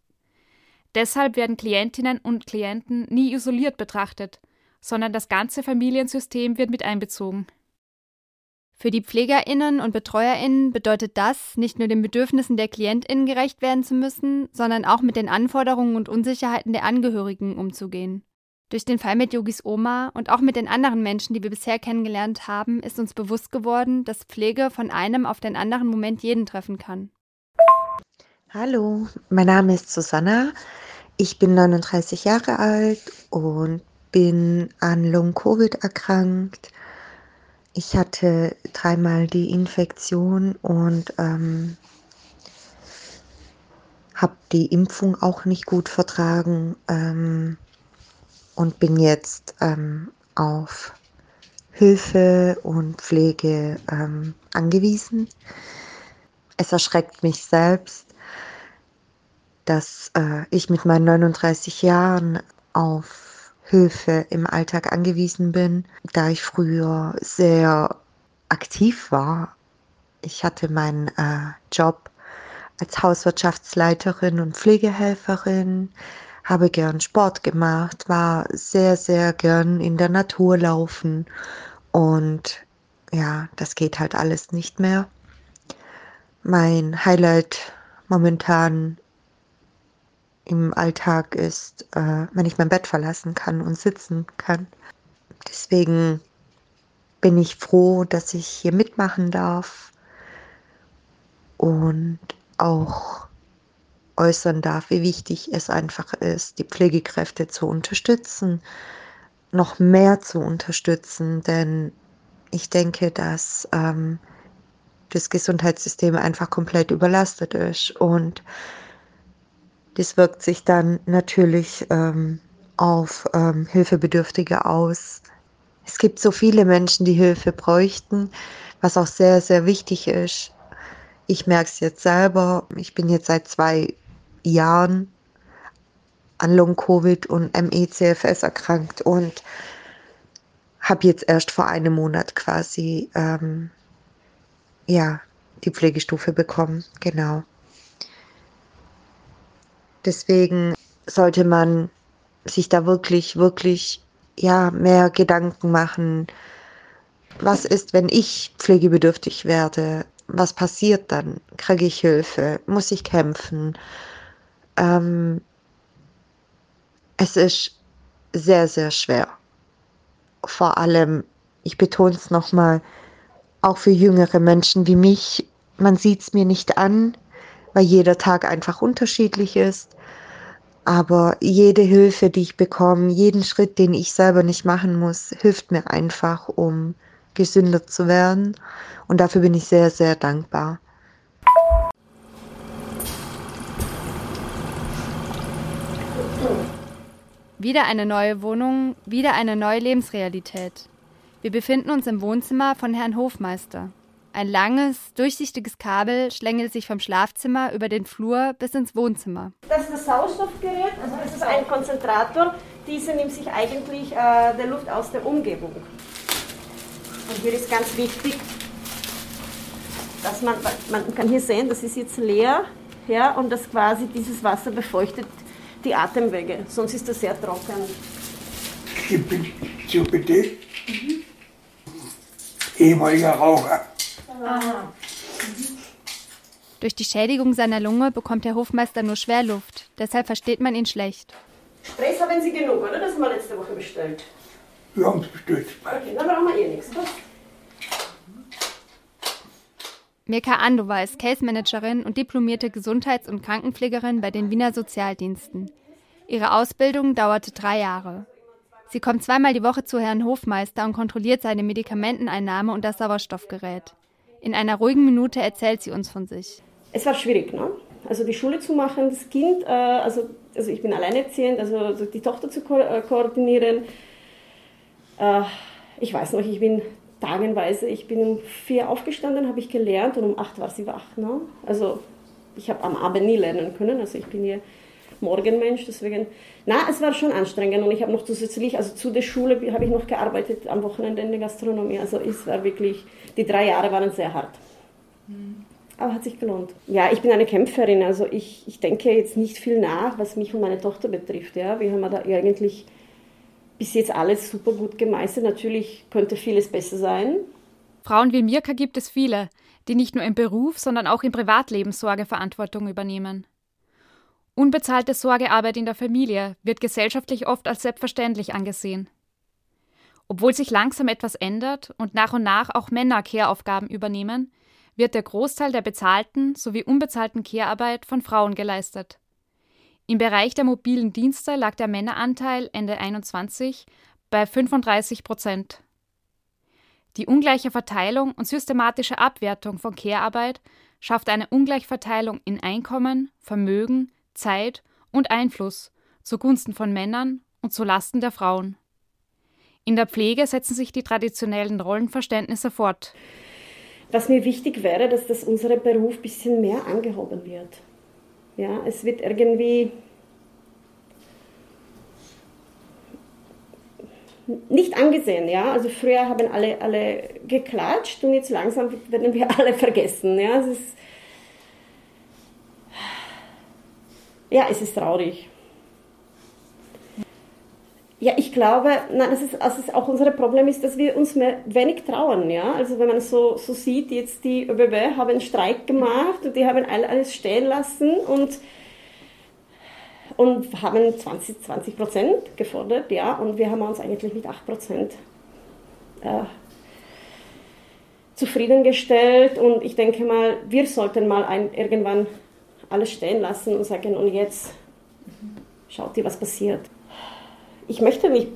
Deshalb werden Klientinnen und Klienten nie isoliert betrachtet, sondern das ganze Familiensystem wird mit einbezogen. Für die Pflegerinnen und Betreuerinnen bedeutet das, nicht nur den Bedürfnissen der Klientinnen gerecht werden zu müssen, sondern auch mit den Anforderungen und Unsicherheiten der Angehörigen umzugehen. Durch den Fall mit Yogis Oma und auch mit den anderen Menschen, die wir bisher kennengelernt haben, ist uns bewusst geworden, dass Pflege von einem auf den anderen Moment jeden treffen kann. Hallo, mein Name ist Susanna. Ich bin 39 Jahre alt und bin an Long-Covid erkrankt. Ich hatte dreimal die Infektion und ähm, habe die Impfung auch nicht gut vertragen. Ähm, und bin jetzt ähm, auf Hilfe und Pflege ähm, angewiesen. Es erschreckt mich selbst, dass äh, ich mit meinen 39 Jahren auf Hilfe im Alltag angewiesen bin, da ich früher sehr aktiv war. Ich hatte meinen äh, Job als Hauswirtschaftsleiterin und Pflegehelferin, habe gern Sport gemacht, war sehr, sehr gern in der Natur laufen und ja, das geht halt alles nicht mehr. Mein Highlight momentan im Alltag ist, äh, wenn ich mein Bett verlassen kann und sitzen kann. Deswegen bin ich froh, dass ich hier mitmachen darf und auch äußern darf, wie wichtig es einfach ist, die Pflegekräfte zu unterstützen, noch mehr zu unterstützen, denn ich denke, dass ähm, das Gesundheitssystem einfach komplett überlastet ist und das wirkt sich dann natürlich ähm, auf ähm, Hilfebedürftige aus. Es gibt so viele Menschen, die Hilfe bräuchten, was auch sehr, sehr wichtig ist. Ich merke es jetzt selber. Ich bin jetzt seit zwei Jahren an Long-Covid und ME-CFS erkrankt und habe jetzt erst vor einem Monat quasi ähm, ja die Pflegestufe bekommen. Genau. Deswegen sollte man sich da wirklich, wirklich ja mehr Gedanken machen. Was ist, wenn ich pflegebedürftig werde? Was passiert dann? Kriege ich Hilfe? Muss ich kämpfen? ähm, es ist sehr, sehr schwer. Vor allem, ich betone es nochmal, auch für jüngere Menschen wie mich, man sieht es mir nicht an, weil jeder Tag einfach unterschiedlich ist. Aber jede Hilfe, die ich bekomme, jeden Schritt, den ich selber nicht machen muss, hilft mir einfach, um gesünder zu werden. Und dafür bin ich sehr, sehr dankbar. Wieder eine neue Wohnung, wieder eine neue Lebensrealität. Wir befinden uns im Wohnzimmer von Herrn Hofmeister. Ein langes, durchsichtiges Kabel schlängelt sich vom Schlafzimmer über den Flur bis ins Wohnzimmer. Das ist das Sauerstoffgerät, also das ist ein Konzentrator. Diese nimmt sich eigentlich äh, der Luft aus der Umgebung. Und hier ist ganz wichtig, dass man, man kann hier sehen, das ist jetzt leer, ja, und das quasi dieses Wasser befeuchtet die Atemwege, sonst ist das sehr trocken. Ich bin COPD, mhm. ehemaliger Raucher. Aha. Durch die Schädigung seiner Lunge bekommt der Hofmeister nur Schwerluft, deshalb versteht man ihn schlecht. Stress haben Sie genug, oder? Das haben wir letzte Woche bestellt. Wir haben es bestellt. Okay, dann brauchen wir eh nichts. Mirka Andova ist Case Managerin und diplomierte Gesundheits- und Krankenpflegerin bei den Wiener Sozialdiensten. Ihre Ausbildung dauerte drei Jahre. Sie kommt zweimal die Woche zu Herrn Hofmeister und kontrolliert seine Medikamenteneinnahme und das Sauerstoffgerät. In einer ruhigen Minute erzählt sie uns von sich. Es war schwierig, ne? Also die Schule zu machen, das Kind, äh, also, also ich bin alleinerziehend, also die Tochter zu ko äh, koordinieren. Äh, ich weiß noch, ich bin tagenweise, ich bin um vier aufgestanden, habe ich gelernt und um acht war sie wach. Ne? Also ich habe am Abend nie lernen können, also ich bin hier Morgenmensch, deswegen, na, es war schon anstrengend und ich habe noch zusätzlich, also zu der Schule habe ich noch gearbeitet am Wochenende in der Gastronomie, also es war wirklich, die drei Jahre waren sehr hart. Mhm. Aber hat sich gelohnt. Ja, ich bin eine Kämpferin, also ich, ich denke jetzt nicht viel nach, was mich und meine Tochter betrifft. Ja. Wir haben da eigentlich bis jetzt alles super gut gemeistert. Natürlich könnte vieles besser sein. Frauen wie Mirka gibt es viele, die nicht nur im Beruf, sondern auch im Privatleben Sorgeverantwortung übernehmen. Unbezahlte Sorgearbeit in der Familie wird gesellschaftlich oft als selbstverständlich angesehen. Obwohl sich langsam etwas ändert und nach und nach auch Männer Care-Aufgaben übernehmen, wird der Großteil der bezahlten sowie unbezahlten Care-Arbeit von Frauen geleistet. Im Bereich der mobilen Dienste lag der Männeranteil Ende 21 bei 35 Prozent. Die ungleiche Verteilung und systematische Abwertung von Care-Arbeit schafft eine Ungleichverteilung in Einkommen, Vermögen, Zeit und Einfluss zugunsten von Männern und zu Lasten der Frauen. In der Pflege setzen sich die traditionellen Rollenverständnisse fort. Was mir wichtig wäre, dass das unser Beruf ein bisschen mehr angehoben wird. Ja, es wird irgendwie nicht angesehen, ja. Also früher haben alle, alle geklatscht und jetzt langsam werden wir alle vergessen, ja. Es ist, ja, es ist traurig. Ja, ich glaube, nein, das ist, das ist auch unser Problem ist, dass wir uns mehr, wenig trauen. Ja? Also wenn man so, so sieht, jetzt die ÖBB haben einen Streik gemacht und die haben alles stehen lassen und, und haben 20, 20 Prozent gefordert, ja, und wir haben uns eigentlich mit 8 Prozent äh, zufriedengestellt und ich denke mal, wir sollten mal ein, irgendwann alles stehen lassen und sagen, und jetzt schaut ihr, was passiert ich möchte nicht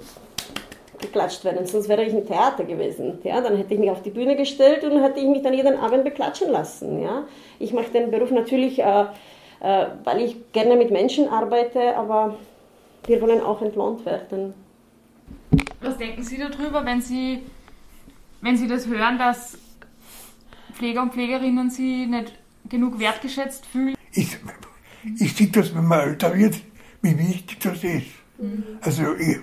beklatscht werden, sonst wäre ich im Theater gewesen. Ja, dann hätte ich mich auf die Bühne gestellt und hätte ich mich dann jeden Abend beklatschen lassen. Ja. Ich mache den Beruf natürlich, äh, äh, weil ich gerne mit Menschen arbeite, aber wir wollen auch entlohnt werden. Was denken Sie darüber, wenn Sie, wenn Sie das hören, dass Pfleger und Pflegerinnen Sie nicht genug wertgeschätzt fühlen? Ich, ich sehe das, wenn man älter wird, wie wichtig das ist. Mhm. Also ich,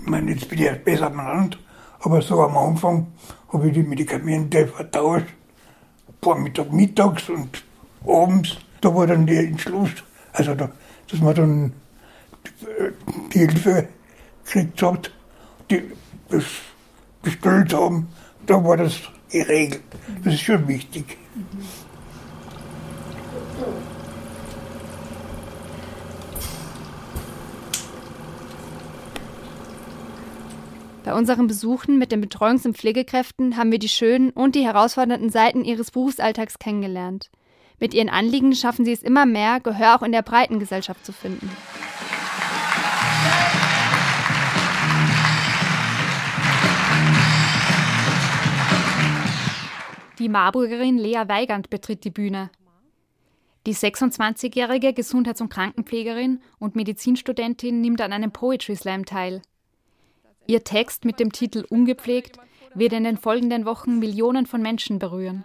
ich meine, jetzt bin ich erst besser benannt, aber so am Anfang habe ich die Medikamente vertauscht. Vormittag, mittags und abends, da war dann der Entschluss, also da, dass man dann die, die Hilfe gekriegt hat, die das bestellt haben, da war das geregelt. Das ist schon wichtig. Mhm. Bei unseren Besuchen mit den Betreuungs- und Pflegekräften haben wir die schönen und die herausfordernden Seiten ihres Berufsalltags kennengelernt. Mit ihren Anliegen schaffen sie es immer mehr, Gehör auch in der breiten Gesellschaft zu finden. Die Marburgerin Lea Weigand betritt die Bühne. Die 26-jährige Gesundheits- und Krankenpflegerin und Medizinstudentin nimmt an einem Poetry Slam teil. Ihr Text mit dem Titel Ungepflegt wird in den folgenden Wochen Millionen von Menschen berühren.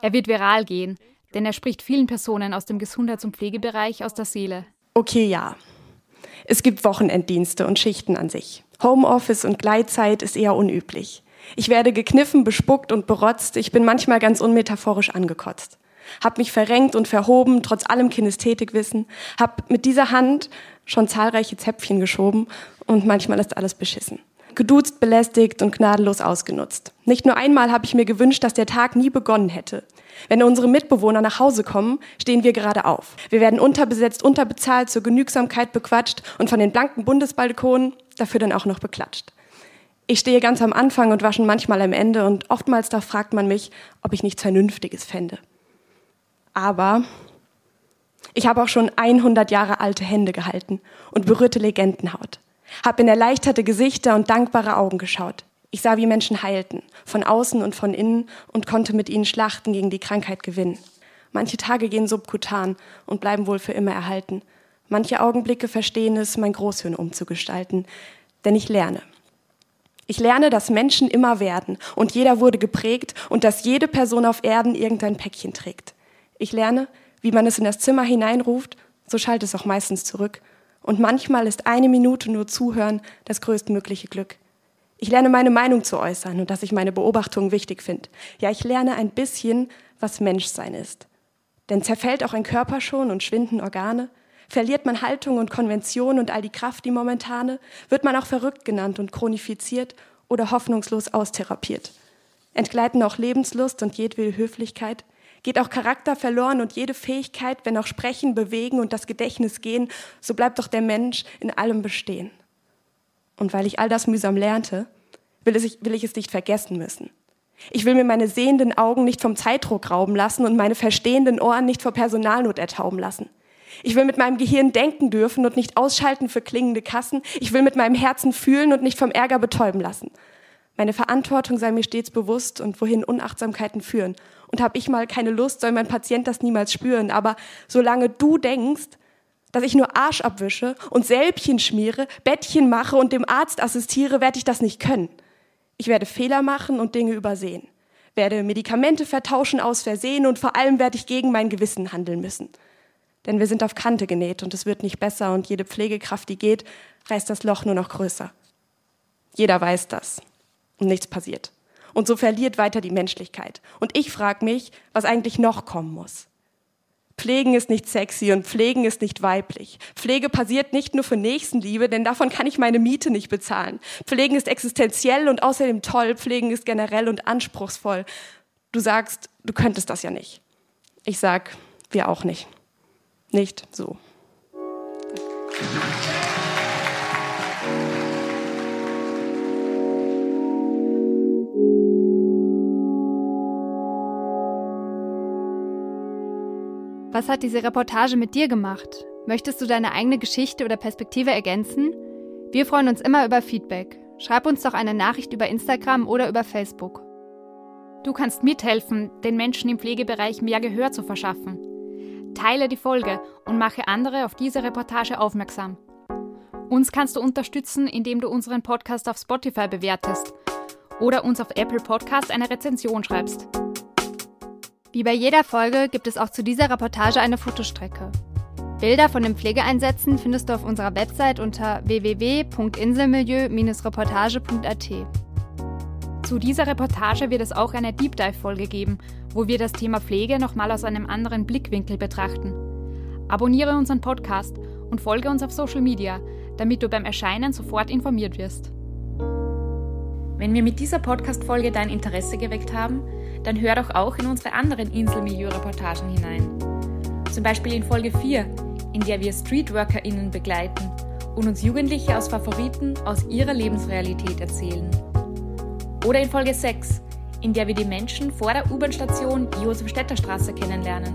Er wird viral gehen, denn er spricht vielen Personen aus dem Gesundheits- und Pflegebereich aus der Seele. Okay, ja. Es gibt Wochenenddienste und Schichten an sich. Homeoffice und Gleitzeit ist eher unüblich. Ich werde gekniffen, bespuckt und berotzt. Ich bin manchmal ganz unmetaphorisch angekotzt. Hab mich verrenkt und verhoben, trotz allem Kinästhetikwissen. Hab mit dieser Hand schon zahlreiche Zäpfchen geschoben und manchmal ist alles beschissen. Geduzt, belästigt und gnadenlos ausgenutzt. Nicht nur einmal habe ich mir gewünscht, dass der Tag nie begonnen hätte. Wenn unsere Mitbewohner nach Hause kommen, stehen wir gerade auf. Wir werden unterbesetzt, unterbezahlt, zur Genügsamkeit bequatscht und von den blanken Bundesbalkonen dafür dann auch noch beklatscht. Ich stehe ganz am Anfang und wasche manchmal am Ende und oftmals da fragt man mich, ob ich nichts Vernünftiges fände. Aber ich habe auch schon 100 Jahre alte Hände gehalten und berührte Legendenhaut, habe in erleichterte Gesichter und dankbare Augen geschaut. Ich sah, wie Menschen heilten, von außen und von innen und konnte mit ihnen Schlachten gegen die Krankheit gewinnen. Manche Tage gehen subkutan und bleiben wohl für immer erhalten. Manche Augenblicke verstehen es, mein Großhirn umzugestalten. Denn ich lerne. Ich lerne, dass Menschen immer werden und jeder wurde geprägt und dass jede Person auf Erden irgendein Päckchen trägt. Ich lerne, wie man es in das Zimmer hineinruft, so schallt es auch meistens zurück. Und manchmal ist eine Minute nur Zuhören das größtmögliche Glück. Ich lerne meine Meinung zu äußern und dass ich meine Beobachtungen wichtig finde. Ja, ich lerne ein bisschen, was Menschsein ist. Denn zerfällt auch ein Körper schon und schwinden Organe? Verliert man Haltung und Konvention und all die Kraft, die momentane? Wird man auch verrückt genannt und chronifiziert oder hoffnungslos austherapiert? Entgleiten auch Lebenslust und jedwede Höflichkeit? Geht auch Charakter verloren und jede Fähigkeit, wenn auch Sprechen, Bewegen und das Gedächtnis gehen, so bleibt doch der Mensch in allem bestehen. Und weil ich all das mühsam lernte, will, es, will ich es nicht vergessen müssen. Ich will mir meine sehenden Augen nicht vom Zeitdruck rauben lassen und meine verstehenden Ohren nicht vor Personalnot ertauben lassen. Ich will mit meinem Gehirn denken dürfen und nicht ausschalten für klingende Kassen. Ich will mit meinem Herzen fühlen und nicht vom Ärger betäuben lassen. Meine Verantwortung sei mir stets bewusst und wohin Unachtsamkeiten führen. Und habe ich mal keine Lust, soll mein Patient das niemals spüren. Aber solange du denkst, dass ich nur Arsch abwische und Sälbchen schmiere, Bettchen mache und dem Arzt assistiere, werde ich das nicht können. Ich werde Fehler machen und Dinge übersehen, werde Medikamente vertauschen aus Versehen und vor allem werde ich gegen mein Gewissen handeln müssen. Denn wir sind auf Kante genäht und es wird nicht besser und jede Pflegekraft, die geht, reißt das Loch nur noch größer. Jeder weiß das und nichts passiert. Und so verliert weiter die Menschlichkeit. Und ich frage mich, was eigentlich noch kommen muss. Pflegen ist nicht sexy und Pflegen ist nicht weiblich. Pflege passiert nicht nur für Nächstenliebe, denn davon kann ich meine Miete nicht bezahlen. Pflegen ist existenziell und außerdem toll. Pflegen ist generell und anspruchsvoll. Du sagst, du könntest das ja nicht. Ich sag, wir auch nicht. Nicht so. Was hat diese Reportage mit dir gemacht? Möchtest du deine eigene Geschichte oder Perspektive ergänzen? Wir freuen uns immer über Feedback. Schreib uns doch eine Nachricht über Instagram oder über Facebook. Du kannst mithelfen, den Menschen im Pflegebereich mehr Gehör zu verschaffen. Teile die Folge und mache andere auf diese Reportage aufmerksam. Uns kannst du unterstützen, indem du unseren Podcast auf Spotify bewertest oder uns auf Apple Podcast eine Rezension schreibst. Wie bei jeder Folge gibt es auch zu dieser Reportage eine Fotostrecke. Bilder von den Pflegeeinsätzen findest du auf unserer Website unter www.inselmilieu-reportage.at. Zu dieser Reportage wird es auch eine Deep Dive-Folge geben, wo wir das Thema Pflege nochmal aus einem anderen Blickwinkel betrachten. Abonniere unseren Podcast und folge uns auf Social Media, damit du beim Erscheinen sofort informiert wirst. Wenn wir mit dieser Podcast-Folge dein Interesse geweckt haben, dann hör doch auch in unsere anderen Inselmilieu-Reportagen hinein. Zum Beispiel in Folge 4, in der wir StreetworkerInnen begleiten und uns Jugendliche aus Favoriten aus ihrer Lebensrealität erzählen. Oder in Folge 6, in der wir die Menschen vor der U-Bahn-Station Josef-Städter-Straße kennenlernen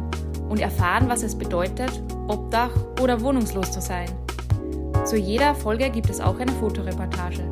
und erfahren, was es bedeutet, Obdach oder wohnungslos zu sein. Zu jeder Folge gibt es auch eine Fotoreportage.